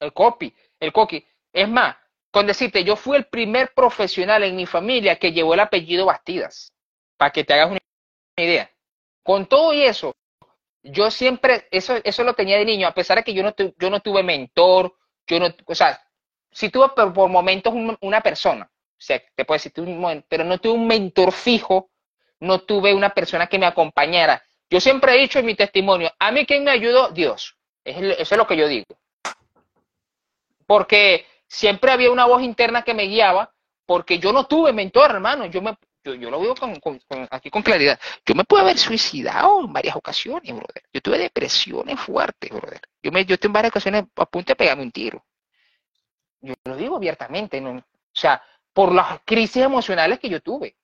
el copy, el coqui. Es más, con decirte, yo fui el primer profesional en mi familia que llevó el apellido Bastidas, para que te hagas una idea. Con todo y eso, yo siempre, eso, eso lo tenía de niño, a pesar de que yo no, tu- yo no tuve mentor, yo no, o sea, sí tuve por, momentos un- una persona, o sea, te puedo decir, pero no tuve un mentor fijo, no tuve una persona que me acompañara. Yo siempre he dicho en mi testimonio, a mí quien me ayudó, Dios. Eso es lo que yo digo. Porque siempre había una voz interna que me guiaba, porque yo no tuve mentor, hermano. Yo, me, yo, yo lo digo con, con- con- aquí con claridad. Yo me pude haber suicidado en varias ocasiones, brother. Yo tuve depresiones fuertes, brother. Yo, me, yo estoy en varias ocasiones a punto de pegarme un tiro. Yo lo digo abiertamente, ¿no? O sea, por las crisis emocionales que yo tuve.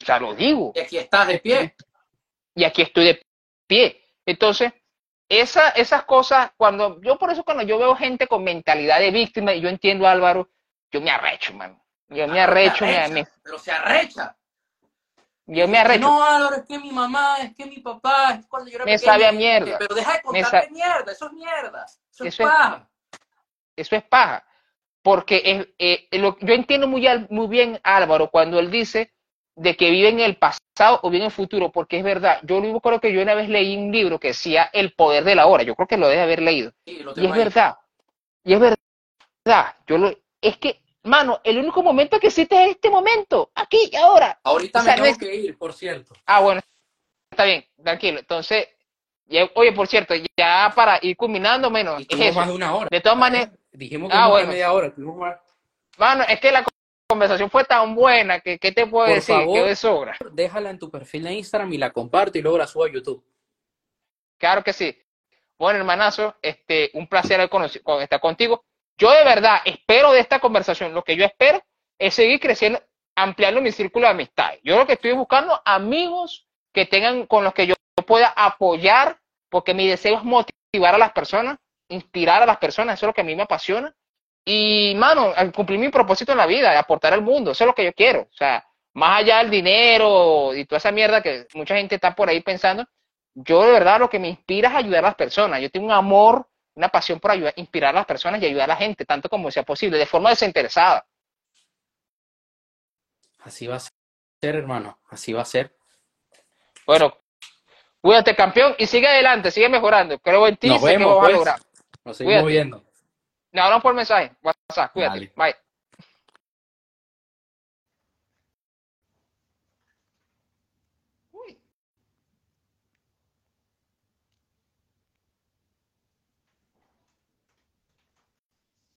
O sea, lo digo Y aquí estás de pie. y aquí estoy de pie. Entonces, esa, esas cosas, cuando yo por eso cuando yo veo gente con mentalidad de víctima, y yo entiendo Álvaro, yo me arrecho, man. Yo me arrecho, me, arrecha, me- Pero se arrecha. yo me arrecho. No, Álvaro, es que mi mamá, es que mi papá, es cuando yo era Me pequeño, sabe a mierda. Pero deja de contarte sa- mierda, eso es mierda. Eso, es Eso es- paja. Eso es paja. Porque es, eh, lo- yo entiendo muy, muy bien Álvaro cuando él dice de que vive en el pasado o vive en el futuro, porque es verdad. Yo lo creo que yo una vez leí un libro que decía El poder de la hora. Yo creo que lo debe haber leído. Sí, Y es ahí. verdad. Y es verdad. Yo lo, es que, mano, el único momento que existe es este momento, aquí y ahora. Ahorita O sea, me no tengo es- que ir, por cierto. Ah, bueno, está bien, tranquilo. Entonces, ya- oye, por cierto, ya para ir culminando menos, es más de una hora. De todas maneras, Dijimos que Ah, bueno. media hora. tuvimos más. mano, es que la conversación fue tan buena que, ¿qué te puedo Por decir? favor. De sobra. Déjala en tu perfil de Instagram y la comparto y luego la subo a YouTube. Claro que sí. Bueno, hermanazo, este, un placer estar contigo. Yo de verdad espero de esta conversación, lo que yo espero es seguir creciendo, ampliando mi círculo de amistades. Yo lo que estoy buscando amigos que tengan con los que yo pueda apoyar, porque mi deseo es motivar a las personas, inspirar a las personas, eso es lo que a mí me apasiona. Y, mano, al cumplir mi propósito en la vida, de aportar al mundo, eso es lo que yo quiero. O sea, más allá del dinero y toda esa mierda que mucha gente está por ahí pensando, yo de verdad lo que me inspira es ayudar a las personas. Yo tengo un amor, una pasión por ayudar, inspirar a las personas y ayudar a la gente, tanto como sea posible, de forma desinteresada. Así va a ser, hermano. Así va a ser. Bueno, cuídate, campeón, y sigue adelante, sigue mejorando. Creo en ti, Nos sé que lo vas a pues. lograr. Nos seguimos Cuídate. viendo. Me hablan por mensaje, WhatsApp, cuídate. Dale. Bye.